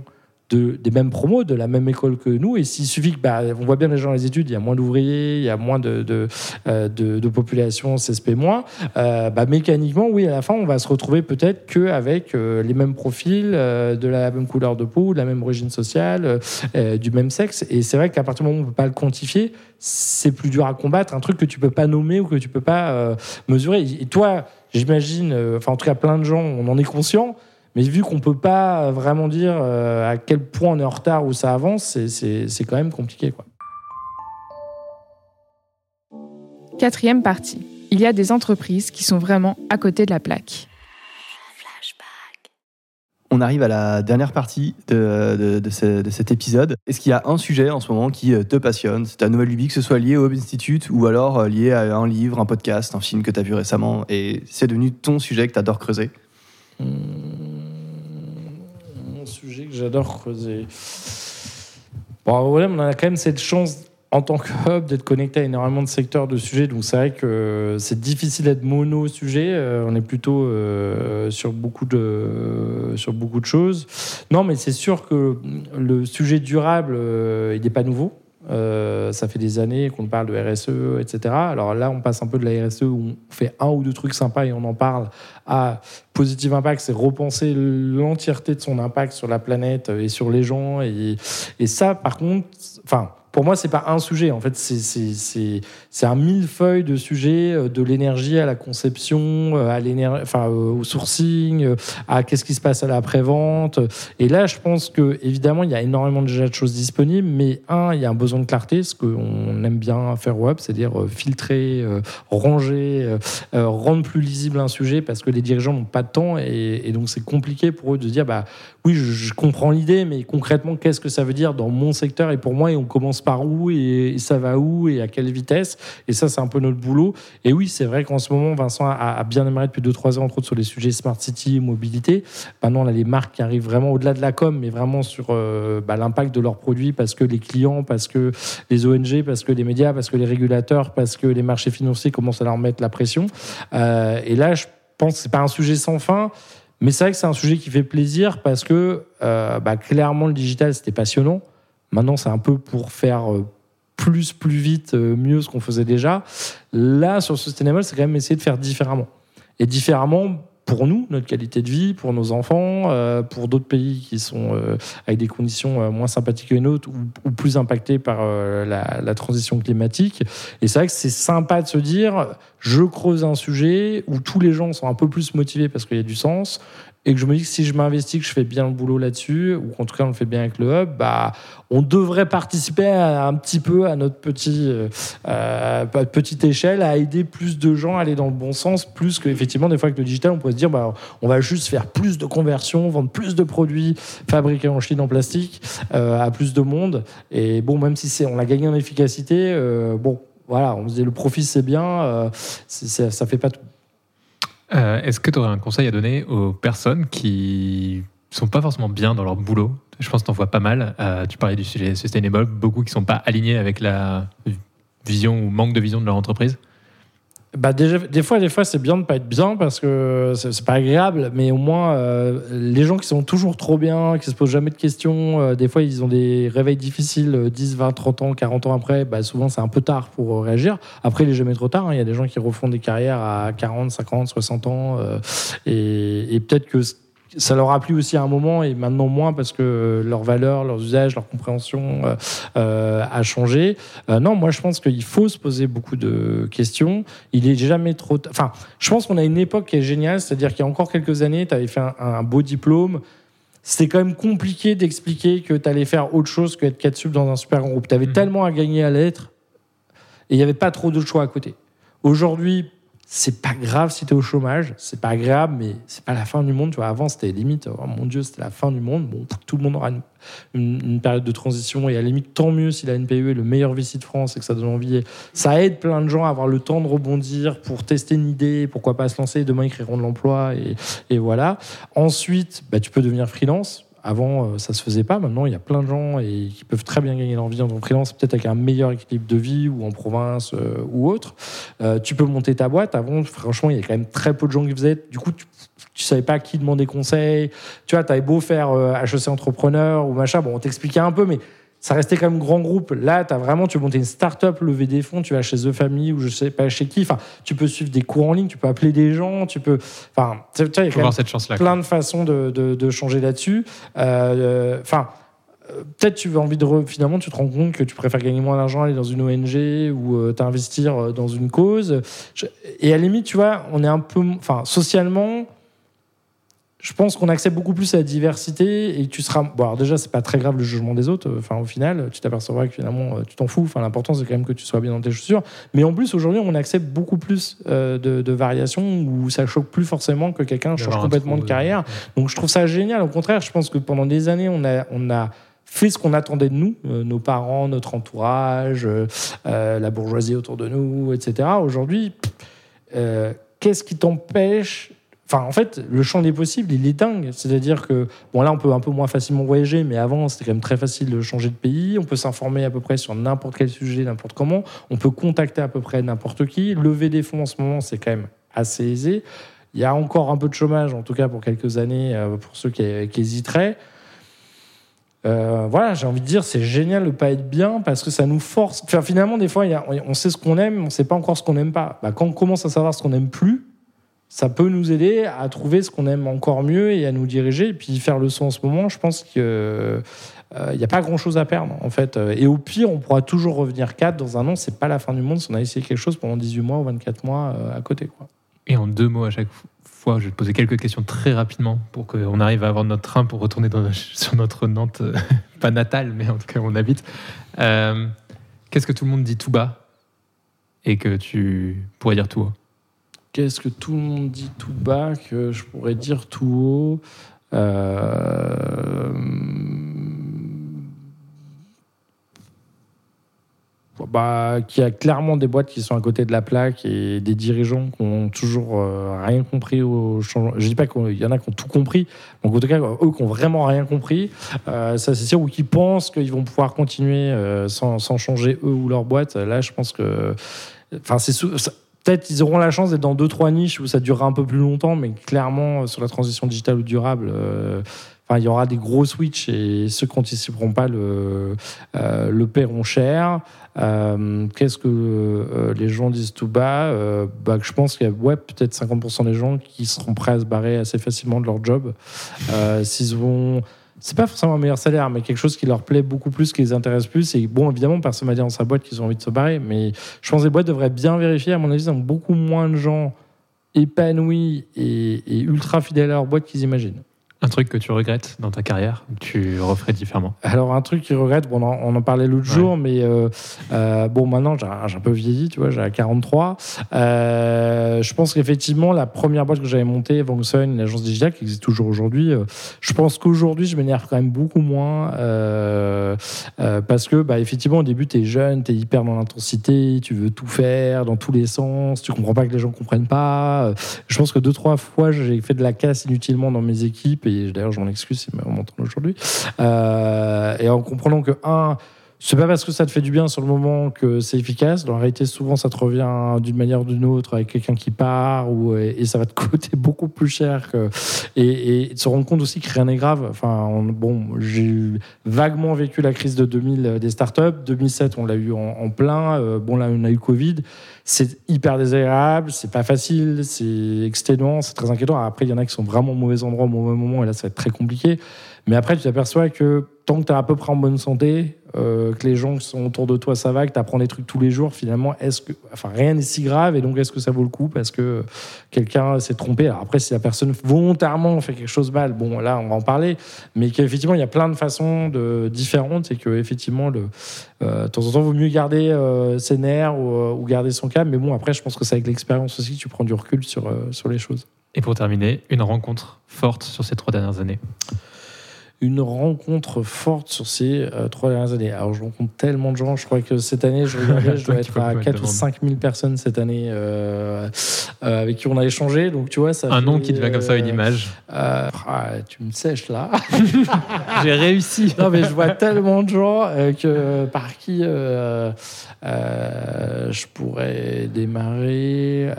de, des mêmes promos, de la même école que nous. Et s'il suffit que, bah, on voit bien les gens dans les études, il y a moins d'ouvriers, il y a moins de, de, euh, population CSP-, euh, bah, mécaniquement, oui, à la fin, on va se retrouver peut-être qu'avec euh, les mêmes profils, euh, de la même couleur de peau, de la même origine sociale, euh, du même sexe. Et c'est vrai qu'à partir du moment où on ne peut pas le quantifier, c'est plus dur à combattre. Un truc que tu peux pas nommer ou que tu peux pas mesurer. Et toi, j'imagine, enfin, en tout cas, plein de gens, on en est conscient. Mais vu qu'on peut pas vraiment dire euh, à quel point on est en retard ou ça avance, c'est- c'est c'est quand même compliqué. Quoi. Quatrième partie. Il y a des entreprises qui sont vraiment à côté de la plaque. On arrive à la dernière partie de, de- de ce- de cet épisode. Est-ce qu'il y a un sujet en ce moment qui euh, te passionne? C'est ta nouvelle lubie, que ce soit lié au Web Institute ou alors euh, lié à un livre, un podcast, un film que tu as vu récemment et c'est devenu ton sujet que tu adores creuser? Que j'adore creuser. Bon, voilà, on a quand même cette chance en tant que hub d'être connecté à énormément de secteurs de sujets. Donc c'est vrai que c'est difficile d'être mono sujet. Euh, on est plutôt euh, sur beaucoup de sur beaucoup de choses. Non, mais c'est sûr que le sujet durable, euh, il n'est pas nouveau. Euh, ça fait des années qu'on parle de RSE, etc. Alors là, on passe un peu de la RSE où on fait un ou deux trucs sympas et on en parle à Positive Impact, c'est repenser l'entièreté de son impact sur la planète et sur les gens. Et, et ça, par contre, enfin, pour moi, c'est pas un sujet. En fait, c'est- un millefeuille de sujets, euh, de l'énergie à la conception, euh, à enfin, euh, au sourcing, à qu'est-ce qui se passe à l'après-vente. Et là, je pense que évidemment, il y a énormément déjà de choses disponibles, mais un, il y a un besoin de clarté, ce qu'on aime bien faire web, c'est-à-dire filtrer, ranger, rendre plus lisible un sujet, parce que les dirigeants n'ont pas de temps et, donc c'est compliqué pour eux de dire, bah oui, je, je comprends l'idée, mais concrètement, qu'est-ce que ça veut dire dans mon secteur et pour moi, et on commence par où et, et ça va où et à quelle vitesse Et ça, c'est un peu notre boulot. Et oui, c'est vrai qu'en ce moment, Vincent a, bien démarré depuis 2-3 ans, entre autres sur les sujets smart city, mobilité. Maintenant, on a les marques qui arrivent vraiment au-delà de la com, mais vraiment sur euh, bah, l'impact de leurs produits parce que les clients, parce que les ONG, parce que les médias, parce que les régulateurs, parce que les marchés financiers commencent à leur mettre la pression. Euh, et là, je pense que c'est pas un sujet sans fin. Mais c'est vrai que c'est un sujet qui fait plaisir parce que euh, bah, clairement le digital c'était passionnant. Maintenant c'est un peu pour faire euh, plus, plus vite, euh, mieux ce qu'on faisait déjà. Là sur Sustainable c'est quand même essayer de faire différemment. Et différemment pour nous, notre qualité de vie, pour nos enfants, euh, pour d'autres pays qui sont avec des conditions moins sympathiques que les nôtres ou, plus impactés par la transition climatique. Et c'est vrai que c'est sympa de se dire, je creuse un sujet où tous les gens sont un peu plus motivés parce qu'il y a du sens, et que je me dis que si je m'investis, que je fais bien le boulot là-dessus, ou qu'en tout cas on le fait bien avec le hub, bah, on devrait participer un petit peu à notre petit, euh, euh, petite échelle, à aider plus de gens à aller dans le bon sens, plus qu'effectivement, des fois avec le digital, on pourrait se dire, bah, on va juste faire plus de conversions, vendre plus de produits fabriqués en Chine en plastique euh, à plus de monde. Et bon, même si on a gagné en efficacité, bon, voilà, on se dit le profit c'est bien, c'est- ça fait pas tout. Euh, Est-ce que tu aurais un conseil à donner aux personnes qui sont pas forcément bien dans leur boulot? Je pense que tu en vois pas mal. Euh, tu parlais du sujet sustainable, beaucoup qui sont pas alignés avec la vision ou manque de vision de leur entreprise. Bah déjà, des fois, des fois, c'est bien de pas être bien parce que c'est pas agréable, mais au moins euh, les gens qui sont toujours trop bien, qui se posent jamais de questions, euh, des fois ils ont des réveils difficiles euh, 10, 20, 30 ans, 40 ans après, bah, souvent c'est un peu tard pour euh, réagir. Après, il est jamais trop tard. hein. Il y a des gens qui refont des carrières à 40, 50, 60 ans euh, et, et peut-être que ça leur a plu aussi à un moment et maintenant moins parce que leurs valeurs, leurs usages, leur compréhension euh, euh, a changé. Euh, non, moi je pense qu'il faut se poser beaucoup de questions. Il est jamais trop. t- Enfin, je pense qu'on a une époque qui est géniale, c'est-à-dire qu'il y a encore quelques années, tu avais fait un, un beau diplôme. C'était quand même compliqué d'expliquer que tu allais faire autre chose que être 4 sub dans un super groupe. Tu avais Mhm. tellement à gagner à l'être et il n'y avait pas trop d'autres choix à côté. Aujourd'hui, c'est pas grave si tu es au chômage, c'est pas agréable, mais c'est pas la fin du monde. Tu vois, avant, c'était limite, oh mon Dieu, c'était la fin du monde. Bon, tout le monde aura une, période de transition et à la limite, tant mieux si la NPE est le meilleur VC de France et que ça donne envie. Ça aide plein de gens à avoir le temps de rebondir pour tester une idée, pourquoi pas se lancer. Demain, ils créeront de l'emploi et, et voilà. Ensuite, bah, tu peux devenir freelance. Avant, euh, ça se faisait pas. Maintenant, il y a plein de gens et qui peuvent très bien gagner leur vie en freelance, peut-être avec un meilleur équilibre de vie ou en province euh, ou autre. Euh, tu peux monter ta boîte. Avant, franchement, il y a quand même très peu de gens qui faisaient. Du coup, tu, tu savais pas à qui demander conseil. Tu vois, tu avais beau faire euh, HEC entrepreneur ou machin. Bon, on t'expliquait un peu, mais ça restait quand même grand groupe. Là, tu as vraiment, tu veux monter une start-up, lever des fonds, tu vas chez The Family ou je sais pas chez qui. Enfin, tu peux suivre des cours en ligne, tu peux appeler des gens, tu peux. Enfin, tu vois, il y a quand même plein de façons de, de- de changer là-dessus. Euh, Enfin, euh, peut-être tu veux envie de re- finalement tu te rends compte que tu préfères gagner moins d'argent aller dans une ONG ou euh, t'investir dans une cause. Je- et à la limite, tu vois, on est un peu, enfin, socialement. Je pense qu'on accepte beaucoup plus la diversité et tu seras. Bon, alors déjà, c'est pas très grave le jugement des autres. Enfin, au final, tu t'apercevras que finalement, euh, tu t'en fous. Enfin, l'important, c'est quand même que tu sois bien dans tes chaussures. Mais en plus, aujourd'hui, on accepte beaucoup plus euh, de, de variations où ça choque plus forcément que quelqu'un change complètement de carrière. Donc, je trouve ça génial. Au contraire, je pense que pendant des années, on a, on a fait ce qu'on attendait de nous, euh, nos parents, notre entourage, euh, la bourgeoisie autour de nous, etc. Aujourd'hui, qu'est-ce qui t'empêche Enfin, en fait, le champ des possibles, il est dingue. C'est-à-dire que, bon, là, on peut un peu moins facilement voyager, mais avant, c'était quand même très facile de changer de pays. On peut s'informer à peu près sur n'importe quel sujet, n'importe comment. On peut contacter à peu près n'importe qui. Lever des fonds en ce moment, c'est quand même assez aisé. Il y a encore un peu de chômage, en tout cas pour quelques années, euh, pour ceux qui, hésiteraient. Euh, voilà, j'ai envie de dire, c'est génial de pas être bien parce que ça nous force. Enfin, finalement, des fois, on sait ce qu'on aime, on sait pas encore ce qu'on n'aime pas. Bah, quand on commence à savoir ce qu'on n'aime plus, ça peut nous aider à trouver ce qu'on aime encore mieux et à nous diriger. Et puis faire le saut en ce moment, je pense qu'il n'y a pas grand-chose à perdre, en fait. Et au pire, on pourra toujours revenir 4 dans un an. C'est pas la fin du monde si on a essayé quelque chose pendant 18 mois ou 24 mois euh, à côté. Et en deux mots à chaque fois, je vais te poser quelques questions très rapidement pour qu'on arrive à avoir notre train pour retourner sur notre Nantes, euh, pas natale, mais en tout cas où on habite. Euh, Qu'est-ce que tout le monde dit tout bas et que tu pourrais dire tout haut? Qu'est-ce que tout le monde dit tout bas que je pourrais dire tout haut Euh, bah, Qu'il y a clairement des boîtes qui sont à côté de la plaque et des dirigeants qui ont toujours euh, rien compris au changement. Je dis pas qu'il y en a qui ont tout compris, mais en tout cas, eux qui ont vraiment rien compris, euh, ça c'est sûr, ou qui pensent qu'ils vont pouvoir continuer sans, changer eux ou leur boîte. Là, je pense que. Enfin, c'est Peut-être ils auront la chance d'être dans deux trois niches où ça durera un peu plus longtemps, mais clairement euh, sur la transition digitale ou durable, euh, enfin il y aura des gros switch et ceux qui n'anticiperont pas le euh, le paieront cher. Euh, Qu'est-ce que les gens disent tout bas bah, Je pense qu'il y a ouais, peut-être 50% des gens qui seront prêts à se barrer assez facilement de leur job s'ils vont c'est pas forcément un meilleur salaire, mais quelque chose qui leur plaît beaucoup plus, qui les intéresse plus. Et bon, évidemment, personne m'a dit dans sa boîte qu'ils ont envie de se barrer, mais je pense que les boîtes devraient bien vérifier. À mon avis, ils ont beaucoup moins de gens épanouis et, et ultra fidèles à leur boîte qu'ils imaginent. Un truc que tu regrettes dans ta carrière, que tu referais différemment Alors, un truc qu'ils regrettent, bon, on, en, on en parlait l'autre Ouais. jour, mais euh, euh, bon, maintenant, j'ai un peu vieilli, tu vois, j'ai 43. Euh, je pense qu'effectivement, la première boîte que j'avais montée, Vongsun, une agence digitale qui existe toujours aujourd'hui, je pense qu'aujourd'hui, je m'énerve quand même beaucoup moins parce que, bah, effectivement, au début, tu es jeune, tu es hyper dans l'intensité, tu veux tout faire dans tous les sens, tu comprends pas que les gens comprennent pas. Je pense que deux, trois fois, j'ai fait de la casse inutilement dans mes équipes et d'ailleurs, je m'en excuse, c'est mon temps aujourd'hui. Euh, et en comprenant que, un, c'est pas parce que ça te fait du bien sur le moment que c'est efficace. Dans la réalité, souvent, ça te revient d'une manière ou d'une autre avec quelqu'un qui part ou, et ça va te coûter beaucoup plus cher. Que, et, et se rendre compte aussi que rien n'est grave. Enfin, on- bon, j'ai vaguement vécu la crise de 2000 des startups. 2007, on l'a eu en, en plein. Euh, bon, là, on a eu Covid. C'est hyper désagréable, c'est pas facile, c'est exténuant, c'est très inquiétant. Après, il y en a qui sont vraiment au mauvais endroit au mauvais moment, et là, ça va être très compliqué. Mais après, tu t'aperçois que tant que tu es à peu près en bonne santé, euh, que les gens qui sont autour de toi, ça va, que tu apprends des trucs tous les jours, finalement, est-ce que, enfin, rien n'est si grave, et donc est-ce que ça vaut le coup parce que quelqu'un s'est trompé? Après, si la personne volontairement fait quelque chose de mal, bon, là, on va en parler, mais qu'effectivement, il y a plein de façons différentes, et que effectivement, euh, de temps en temps, il vaut mieux garder euh, ses nerfs ou, ou garder son calme. Mais bon, après, je pense que c'est avec l'expérience aussi que tu prends du recul sur, sur les choses. Et pour terminer, une rencontre forte sur ces trois dernières années. Une rencontre forte sur ces euh, trois dernières années. Alors, je rencontre tellement de gens. Je crois que cette année, je regardais, je dois être à pas 4 ou demander. 5 000 personnes cette année euh, euh, avec qui on a échangé. Donc, tu vois, ça Un nom qui te vient comme ça, une image. ah, tu me sèches là. J'ai réussi. Non, mais je vois tellement de gens que, par qui je pourrais démarrer.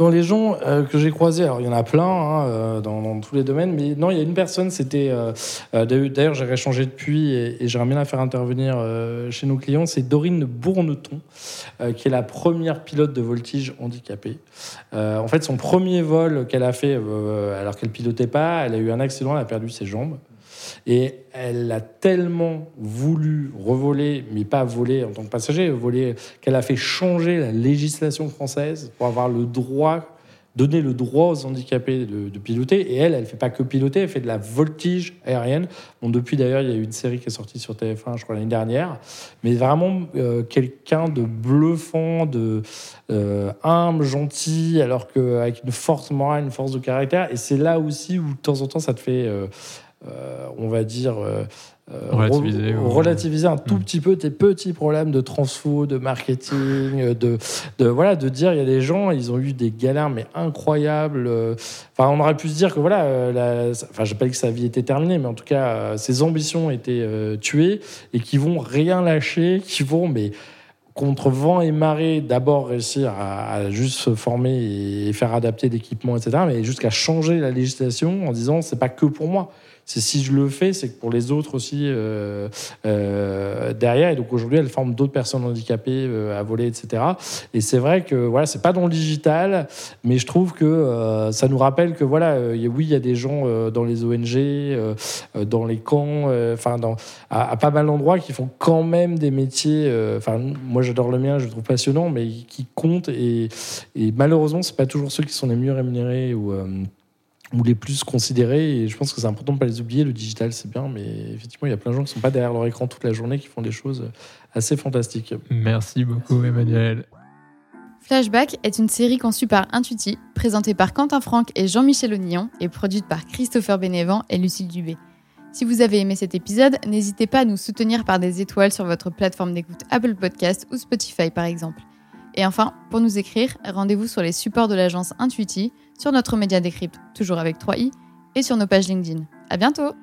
Dans les gens euh, que j'ai croisés, alors il y en a plein hein, euh, dans, tous les domaines, mais non, il y a une personne, c'était. euh, D'ailleurs, j'ai réchangé depuis et, j'aimerais bien la faire intervenir chez nos clients. C'est Dorine Bourneton, qui est la première pilote de voltige handicapée. En fait, son premier vol qu'elle a fait, alors qu'elle pilotait pas, elle a eu un accident, elle a perdu ses jambes. Et elle a tellement voulu revoler, mais pas voler en tant que passager, voler, qu'elle a fait changer la législation française pour avoir le droit donner le droit aux handicapés de, piloter. Et elle, elle fait pas que piloter, elle fait de la voltige aérienne. Bon, depuis d'ailleurs, il y a eu une série qui est sortie sur TF1, je crois l'année dernière. Mais vraiment euh, quelqu'un de bluffant, de euh, humble, gentil, alors qu'avec une force morale, une force de caractère. Et c'est là aussi où de temps en temps, ça te fait, euh, on va dire. euh, euh, Relativiser, re- ou- relativiser un tout Mm. petit peu tes petits problèmes de transfo, de marketing, de, de voilà, de dire il y a des gens, ils ont eu des galères mais incroyables. euh, Enfin, on aurait pu se dire que voilà, euh, la, enfin, j'ai pas dit que sa vie était terminée, mais en tout cas, euh, ses ambitions étaient euh, tuées et qui vont rien lâcher, qui vont mais contre vent et marée, d'abord réussir à, à juste se former et faire adapter l'équipement, etc., mais jusqu'à changer la législation en disant c'est pas que pour moi. C'est si je le fais, c'est que pour les autres aussi euh, euh, derrière. Et donc aujourd'hui, elle forme d'autres personnes handicapées euh, à voler, etc. Et c'est vrai que voilà, c'est pas dans le digital, mais je trouve que ça nous rappelle que voilà, oui, il y a des gens dans les ONG, dans les camps, enfin à, pas mal d'endroits qui font quand même des métiers. Enfin, moi j'adore le mien, je le trouve passionnant, mais qui comptent et, et malheureusement c'est pas toujours ceux qui sont les mieux rémunérés ou ou les plus considérés. Et je pense que c'est important de pas les oublier. Le digital c'est bien, mais effectivement il y a plein de gens qui sont pas derrière leur écran toute la journée qui font des choses assez fantastiques. Merci beaucoup, Emmanuel. Flashback est une série conçue par Intuiti, présentée par Quentin Franck et Jean-Michel Onillon et produite par Christopher Bénévent et Lucille Dubé. Si vous avez aimé cet épisode, n'hésitez pas à nous soutenir par des étoiles sur votre plateforme d'écoute Apple Podcast ou Spotify par exemple. Et enfin, pour nous écrire, rendez-vous sur les supports de l'agence Intuiti, sur notre média Décrypte, toujours avec 3i, et sur nos pages LinkedIn. À bientôt!